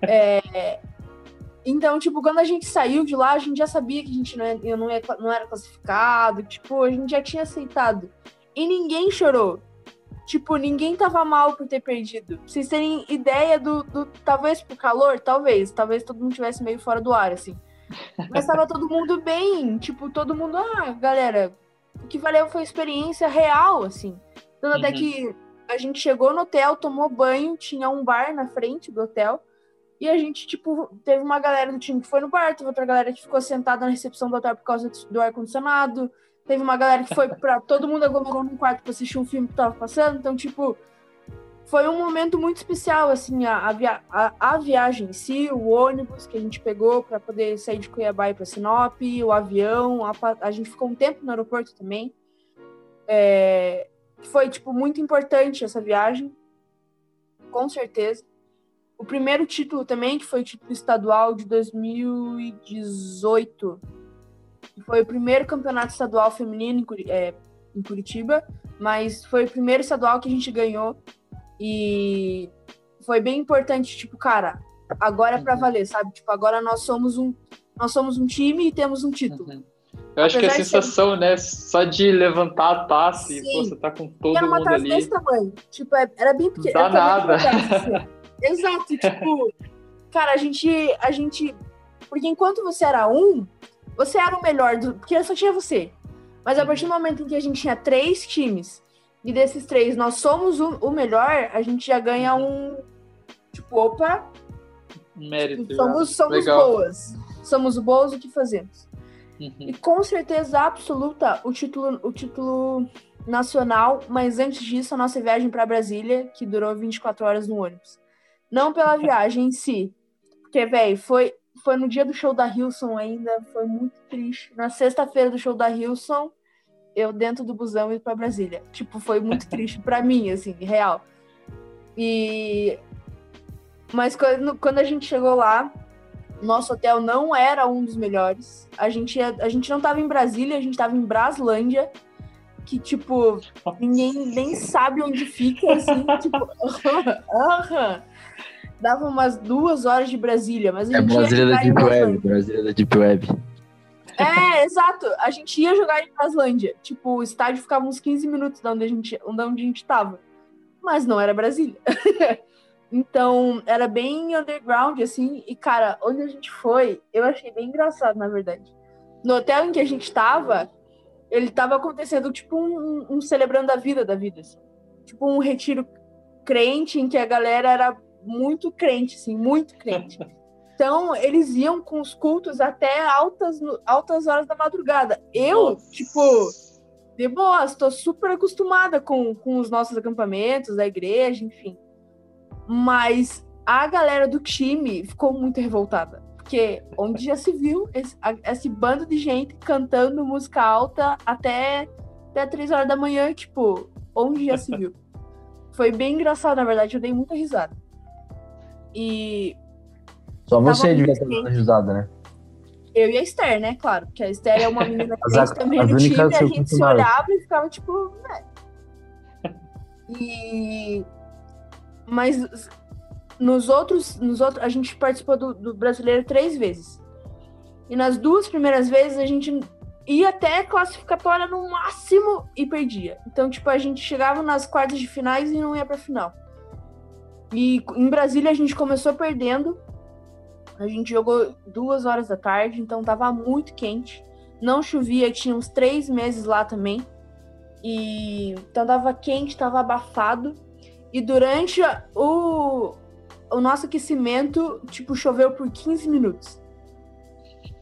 É, então, tipo, quando a gente saiu de lá, a gente já sabia que a gente não, ia, não, ia, não era classificado. Tipo, a gente já tinha aceitado. E ninguém chorou. Tipo, ninguém tava mal por ter perdido. Pra vocês terem ideia do, do. Talvez por calor, talvez. Talvez todo mundo tivesse meio fora do ar, assim. Mas tava todo mundo bem. Tipo, todo mundo. Ah, galera, o que valeu foi a experiência real, assim. Tanto até Uhum. que a gente chegou no hotel, tomou banho, tinha um bar na frente do hotel. E a gente, tipo, teve uma galera do time que foi no bar, teve outra galera que ficou sentada na recepção do hotel por causa do ar-condicionado. Teve uma galera que foi pra. Todo mundo aglomerou num quarto pra assistir um filme que tava passando. Então, tipo, foi um momento muito especial, assim, a, via- a- a viagem em si, o ônibus que a gente pegou para poder sair de Cuiabá para Sinop, o avião, a, a gente ficou um tempo no aeroporto também. É, foi, tipo, muito importante essa viagem, com certeza. O primeiro título também, que foi o título estadual de 2018, que foi o primeiro campeonato estadual feminino em, é, em Curitiba, mas foi o primeiro estadual que a gente ganhou e foi bem importante, tipo, cara, agora é pra Uhum. valer, sabe? Tipo, agora nós somos um nós somos um time e temos um título. Uhum. Eu acho Apesar que a de ser- sensação, né? Só de levantar a taça e Sim. pô, você tá com todo era uma mundo taça ali. desse tamanho. Tipo, é- era bem pequeno. Dá era tamanho de nada. assim. Exato, tipo, cara, a gente, a gente. Porque enquanto você era um, você era o melhor do. Porque só tinha você. Mas a partir do momento em que a gente tinha três times, e desses três nós somos o, o melhor, a gente já ganha um. Tipo, opa, Mérito. já. somos, somos Legal. boas. Somos boas o que fazemos. Uhum. E com certeza absoluta o título, o título nacional, mas antes disso a nossa viagem para Brasília, que durou 24 horas no ônibus. Não pela viagem em si, porque velho, foi foi no dia do show da Hilson ainda, foi muito triste. Na sexta-feira do show da Hilson, eu dentro do busão indo para Brasília. Tipo, foi muito triste para mim assim, real. E mas quando, quando a gente chegou lá, nosso hotel não era um dos melhores. A gente, a gente não tava em Brasília, a gente tava em Braslândia, que, tipo, ninguém nem sabe onde fica, assim, tipo, aham. Dava umas duas horas de Brasília, mas a É gente ia Brasília da Deep Web. Brasília da Deep Web. É, exato. A gente ia jogar em Braslândia. Tipo, o estádio ficava uns 15 minutos de onde a gente, de onde a gente tava. Mas não era Brasília. então, era bem underground, assim. E, cara, onde a gente foi, eu achei bem engraçado, na verdade. No hotel em que a gente tava, ele tava acontecendo, tipo, um, um celebrando a vida da vida, assim. Tipo, um retiro crente em que a galera era muito crente, assim, muito crente. Então, eles iam com os cultos até altas, altas horas da madrugada. Eu, Nossa. tipo, de boas, tô super acostumada com, com os nossos acampamentos, da igreja, enfim. Mas a galera do time ficou muito revoltada. Porque onde já se viu esse, esse bando de gente cantando música alta até, até 3 horas da manhã, tipo, onde já se viu. Foi bem engraçado, na verdade, eu dei muita risada. E Só você devia ter dado quente. risada, né? eu e a Esther, né? Claro, porque a Esther é uma menina que a- também no time, únicas a gente se olhava e ficava tipo, né? E mas nos outros, nos outros, a gente participou do, do brasileiro três vezes. E nas duas primeiras vezes a gente ia até classificatória no máximo e perdia. Então, tipo, a gente chegava nas quartas de finais e não ia pra final. E em Brasília a gente começou perdendo. A gente jogou duas horas da tarde, então tava muito quente. Não chovia, tinha uns três meses lá também. E então tava quente, tava abafado. E durante o, o nosso aquecimento, tipo, choveu por 15 minutos.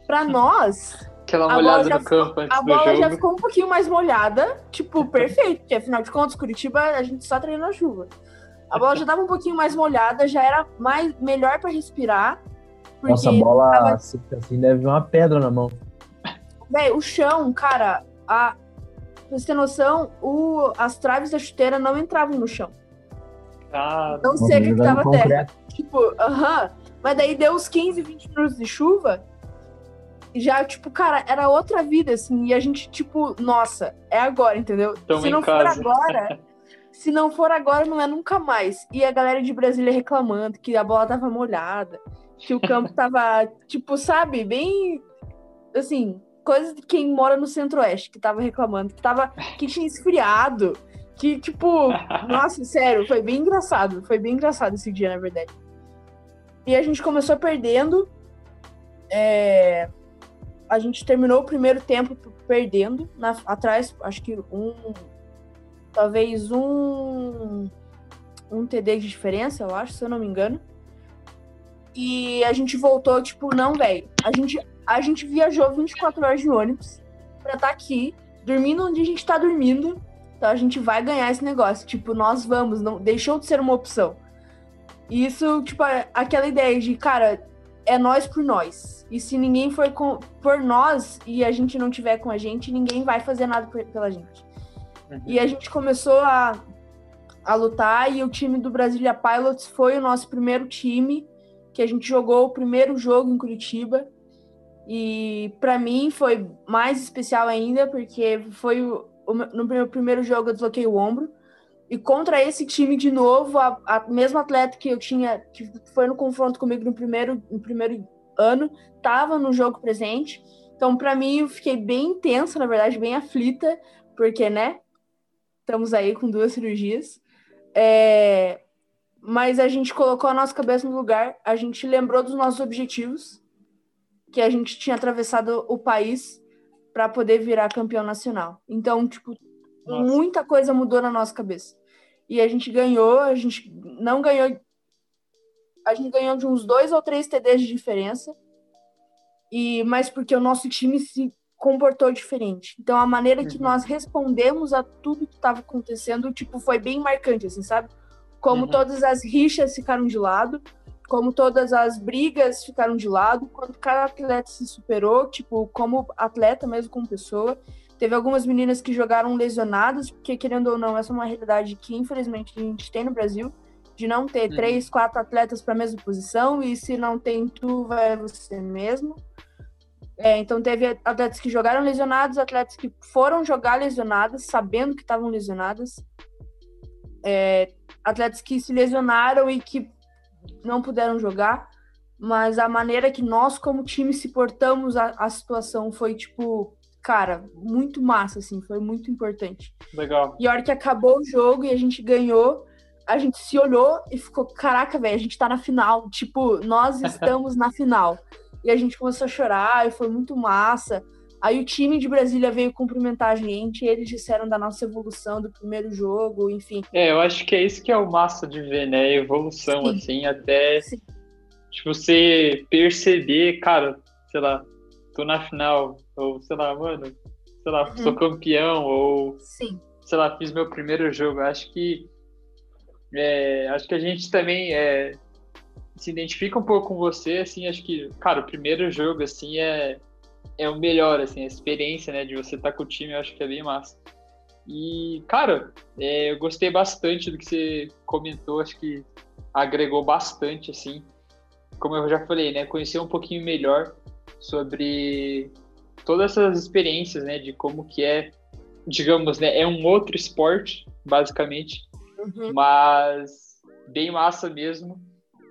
Pra nós, Aquela A bola molhada já no campo antes a bola já jogo. ficou um pouquinho mais molhada, tipo, perfeito, porque afinal de contas, Curitiba, a gente só treina na chuva. A bola já tava um pouquinho mais molhada, já era mais, melhor pra respirar. Nossa, a bola tava- seca assim deve vir uma pedra na mão. véi, o chão, cara, a, pra você ter noção, o, as traves da chuteira não entravam no chão. Ah, Tão Nossa, seca que tava terra. Tipo, aham. Mas daí deu uns 15, 20 minutos de chuva. E já, tipo, cara, era outra vida, assim. E a gente, tipo, nossa, é agora, entendeu? Tamo se não casa. for agora, se não for agora, não é nunca mais. E a galera de Brasília reclamando que a bola tava molhada, que o campo tava, tipo, sabe, bem assim, coisa de quem mora no centro-oeste, que tava reclamando, que tava, que tinha esfriado, que, tipo, nossa, sério, foi bem engraçado. Foi bem engraçado esse dia, na verdade. E a gente começou perdendo. é, A gente terminou o primeiro tempo perdendo. na- Atrás, acho que um. Talvez um. Um TD de diferença, eu acho, se eu não me engano. E a gente voltou, tipo, não, velho. A gente, a gente viajou 24 horas de ônibus pra estar aqui, dormindo onde a gente tá dormindo. Então a gente vai ganhar esse negócio. Tipo, nós vamos, não deixou de ser uma opção. E isso, tipo, é aquela ideia de, cara, é nós por nós. E se ninguém for com, por nós e a gente não tiver com a gente, ninguém vai fazer nada por- pela gente. E a gente começou a, a lutar e o time do Brasília Pilots foi o nosso primeiro time que a gente jogou o primeiro jogo em Curitiba. E para mim foi mais especial ainda, porque foi o, no meu primeiro jogo eu desloquei o ombro. E contra esse time de novo, a, a mesma atleta que eu tinha, que foi no confronto comigo no primeiro, no primeiro ano, estava no jogo presente. Então, para mim, eu fiquei bem tensa, na verdade, bem aflita, porque, né? Estamos aí com duas cirurgias. É... Mas a gente colocou a nossa cabeça no lugar, a gente lembrou dos nossos objetivos, que a gente tinha atravessado o país para poder virar campeão nacional. Então, tipo, nossa. muita coisa mudou na nossa cabeça. E a gente ganhou, a gente não ganhou. A gente ganhou de uns dois ou três TDs de diferença. E, mas porque o nosso time se comportou diferente. Então a maneira uhum. que nós respondemos a tudo que estava acontecendo, tipo, foi bem marcante, assim, sabe? Como uhum. todas as rixas ficaram de lado, como todas as brigas ficaram de lado, quando cada atleta se superou, tipo, como atleta mesmo como pessoa. Teve algumas meninas que jogaram lesionadas, porque, querendo ou não, essa é uma realidade que, infelizmente, a gente tem no Brasil, de não ter uhum. três, quatro atletas para a mesma posição, e se não tem tu, vai você mesmo. É, então, teve atletas que jogaram lesionados, atletas que foram jogar lesionadas, sabendo que estavam lesionadas, é, atletas que se lesionaram e que não puderam jogar, mas a maneira que nós, como time, se portamos a, a situação foi, tipo, cara, muito massa, assim, foi muito importante. Legal. E a hora que acabou o jogo e a gente ganhou, a gente se olhou e ficou, caraca, velho, a gente tá na final. Tipo, nós estamos na final. E a gente começou a chorar e foi muito massa. Aí o time de Brasília veio cumprimentar a gente, eles disseram da nossa evolução do primeiro jogo, enfim. É, eu acho que é isso que é o massa de ver, né? Evolução, Sim. assim, até Sim. Tipo, você perceber, cara, sei lá, tô na final, ou sei lá, mano, sei lá, uhum. sou campeão, ou Sim. sei lá, fiz meu primeiro jogo. Acho que é, acho que a gente também é, se identifica um pouco com você, assim, acho que, cara, o primeiro jogo, assim, é, é o melhor, assim, a experiência, né, de você estar tá com o time, eu acho que é bem massa. E, cara, é, eu gostei bastante do que você comentou, acho que agregou bastante, assim, como eu já falei, né, conhecer um pouquinho melhor sobre todas essas experiências, né, de como que é, digamos, né, é um outro esporte, basicamente, uhum. mas bem massa mesmo.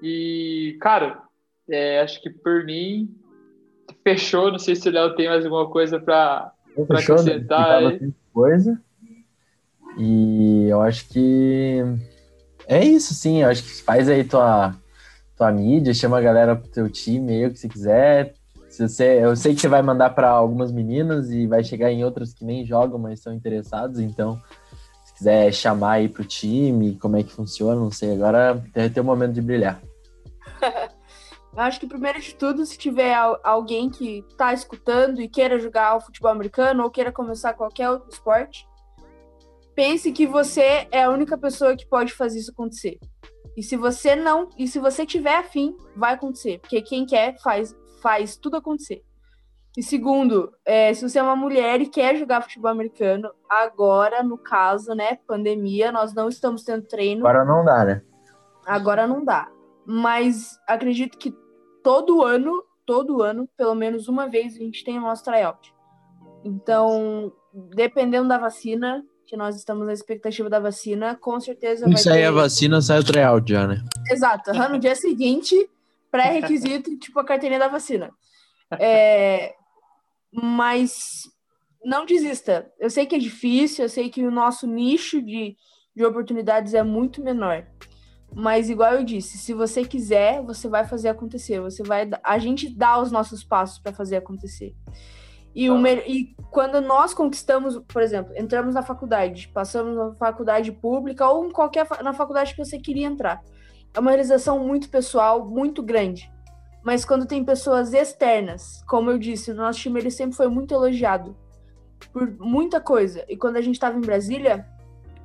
E, cara, é, acho que por mim fechou. Não sei se o Léo tem mais alguma coisa para acrescentar. Né? Coisa. E eu acho que é isso, sim. Eu acho que faz aí tua, tua mídia, chama a galera pro teu time aí, o que você quiser. Se você, eu sei que você vai mandar para algumas meninas e vai chegar em outras que nem jogam, mas estão interessados. Então, se quiser chamar aí pro time, como é que funciona, não sei. Agora é teu momento de brilhar. Eu acho que, primeiro de tudo, se tiver alguém que está escutando e queira jogar o futebol americano ou queira começar qualquer outro esporte, pense que você é a única pessoa que pode fazer isso acontecer. E se você não, e se você tiver afim, vai acontecer, porque quem quer faz, faz tudo acontecer. E segundo, é, se você é uma mulher e quer jogar futebol americano, agora, no caso, né, pandemia, nós não estamos tendo treino. Agora não dá, né? Agora não dá. Mas acredito que todo ano, todo ano, pelo menos uma vez, a gente tem o nosso tryout. Então, dependendo da vacina, que nós estamos na expectativa da vacina, com certeza vai sair ter... a vacina, sai o tryout já, né? Exato. No dia seguinte, pré-requisito, tipo a carteirinha da vacina. É... Mas não desista. Eu sei que é difícil, eu sei que o nosso nicho de, de oportunidades é muito menor. Mas igual eu disse, se você quiser, você vai fazer acontecer. Você vai, a gente dá os nossos passos para fazer acontecer. E, o, e quando nós conquistamos, por exemplo, entramos na faculdade, passamos na faculdade pública ou em qualquer na faculdade que você queria entrar, é uma realização muito pessoal, muito grande. Mas quando tem pessoas externas, como eu disse, o nosso time ele sempre foi muito elogiado por muita coisa. E quando a gente estava em Brasília,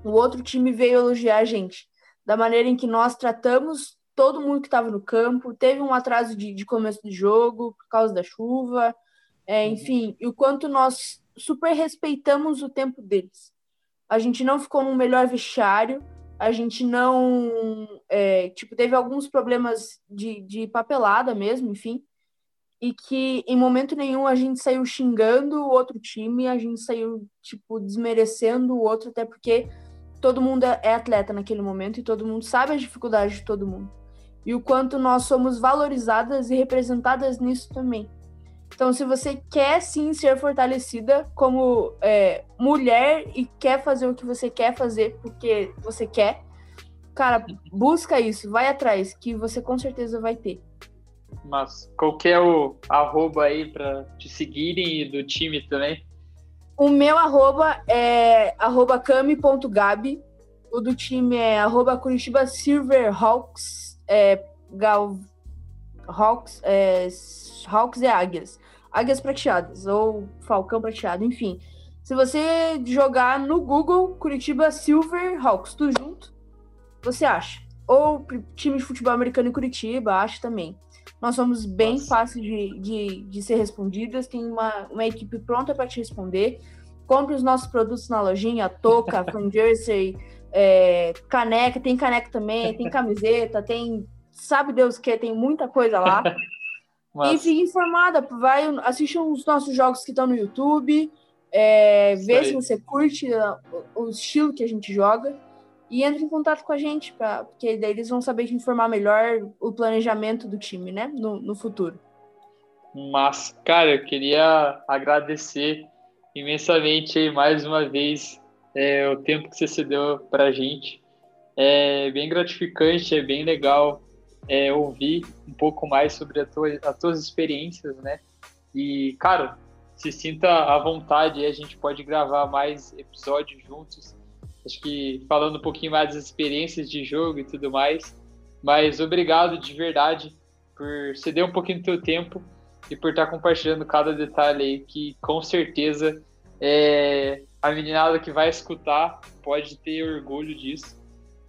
o outro time veio elogiar a gente da maneira em que nós tratamos todo mundo que estava no campo. Teve um atraso de, de, começo de jogo por causa da chuva, é, uhum. enfim, e o quanto nós super respeitamos o tempo deles. A gente não ficou no melhor vestiário, a gente não. É, tipo, teve alguns problemas de, de papelada mesmo, enfim, e que em momento nenhum a gente saiu xingando o outro time, a gente saiu, tipo, desmerecendo o outro, até porque todo mundo é, é atleta naquele momento e todo mundo sabe as dificuldades de todo mundo. E o quanto nós somos valorizadas e representadas nisso também. Então, se você quer sim ser fortalecida como é, mulher e quer fazer o que você quer fazer porque você quer, cara, busca isso, vai atrás, que você com certeza vai ter. Mas qual que é o arroba aí para te seguirem e do time também? O meu arroba é arroba cami.gabi. O do time é arroba Curitiba Silverhawks. É, Gal, Hawks, é, Hawks e Águias. Águias prateadas ou Falcão prateado, enfim. Se você jogar no Google Curitiba Silverhawks, tudo junto, você acha. Ou time de futebol americano em Curitiba, acha também. Nós somos bem Nossa. fáceis de, de, de, ser respondidas, tem uma, uma equipe pronta para te responder. Compre os nossos produtos na lojinha, touca, fan jersey, é, caneca, tem caneca também, tem camiseta, tem sabe Deus o que, tem muita coisa lá. E fique informada, vai, assista os nossos jogos que estão no YouTube, é, vê se você curte o, o estilo que a gente joga e entre em contato com a gente, pra, porque daí eles vão saber te informar melhor o planejamento do time, né, no, no futuro. Mas, cara, eu queria agradecer imensamente aí, mais uma vez é, o tempo que você cedeu para a gente. É bem gratificante, é bem legal é, ouvir um pouco mais sobre tua, as tuas experiências, né? E, cara, se sinta à vontade, a gente pode gravar mais episódios juntos acho que falando um pouquinho mais das experiências de jogo e tudo mais. Mas obrigado de verdade por ceder um pouquinho do teu tempo e por estar compartilhando cada detalhe aí que com certeza é, a meninada que vai escutar pode ter orgulho disso.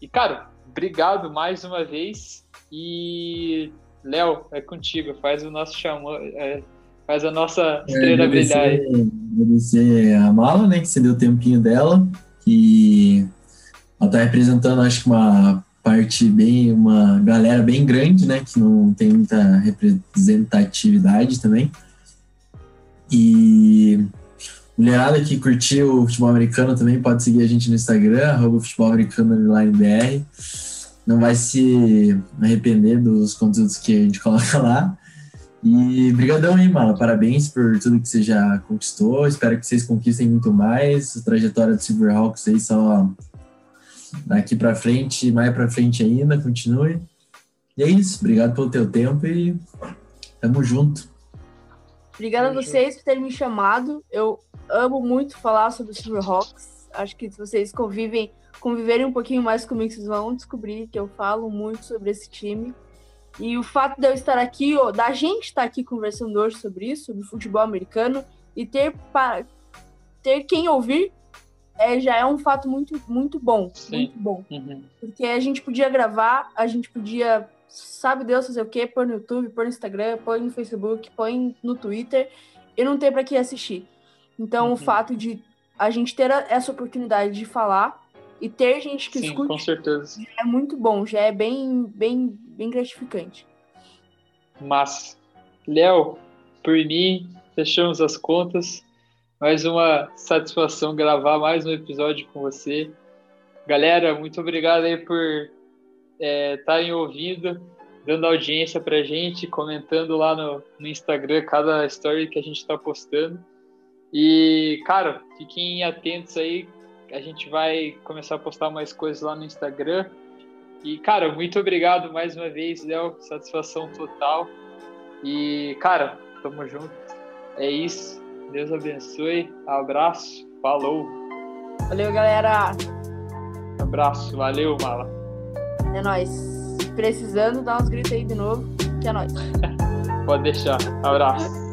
E cara, obrigado mais uma vez e Léo, é contigo, faz o nosso chamão, é, faz a nossa é, estrela é, brilhar. Agradecer a Mala, né, que cedeu o tempinho dela que ela está representando, acho que uma parte bem, uma galera bem grande, né, que não tem muita representatividade também. E mulherada que curtiu o futebol americano também pode seguir a gente no Instagram, arroba futebol americano. Não vai se arrepender dos conteúdos que a gente coloca lá. E brigadão aí, Mala. Parabéns por tudo que você já conquistou. Espero que vocês conquistem muito mais. A trajetória do Silverhawks aí só daqui para frente, mais para frente ainda, continue. E é isso. Obrigado pelo teu tempo e tamo junto. Obrigada a vocês por terem me chamado. Eu amo muito falar sobre o Silverhawks. Acho que se vocês convivem, conviverem um pouquinho mais comigo, vocês vão descobrir que eu falo muito sobre esse time. E o fato de eu estar aqui, ó, da gente estar aqui conversando hoje sobre isso, sobre futebol americano, e ter, para, ter quem ouvir, é, já é um fato muito, muito bom. Sim. Muito bom. Uhum. Porque a gente podia gravar, a gente podia, sabe Deus fazer o quê? Pôr no YouTube, pôr no Instagram, pôr no Facebook, põe no Twitter, e não ter para quem assistir. Então, uhum. o fato de a gente ter essa oportunidade de falar e ter gente que Sim, escute com certeza. é muito bom, já é bem, bem, bem gratificante. Mas, Léo, por mim, fechamos as contas. Mais uma satisfação gravar mais um episódio com você. Galera, muito obrigado aí por estarem é, ouvindo, dando audiência pra gente, comentando lá no, no Instagram cada story que a gente está postando. E, cara, fiquem atentos aí a gente vai começar a postar mais coisas lá no Instagram. E, cara, muito obrigado mais uma vez, Léo. Satisfação total. E, cara, tamo junto. É isso. Deus abençoe. Abraço. Falou. Valeu, galera. Abraço. Valeu, Mala. É nóis. Precisando, dá uns gritos aí de novo, que é nóis. Pode deixar. Abraço.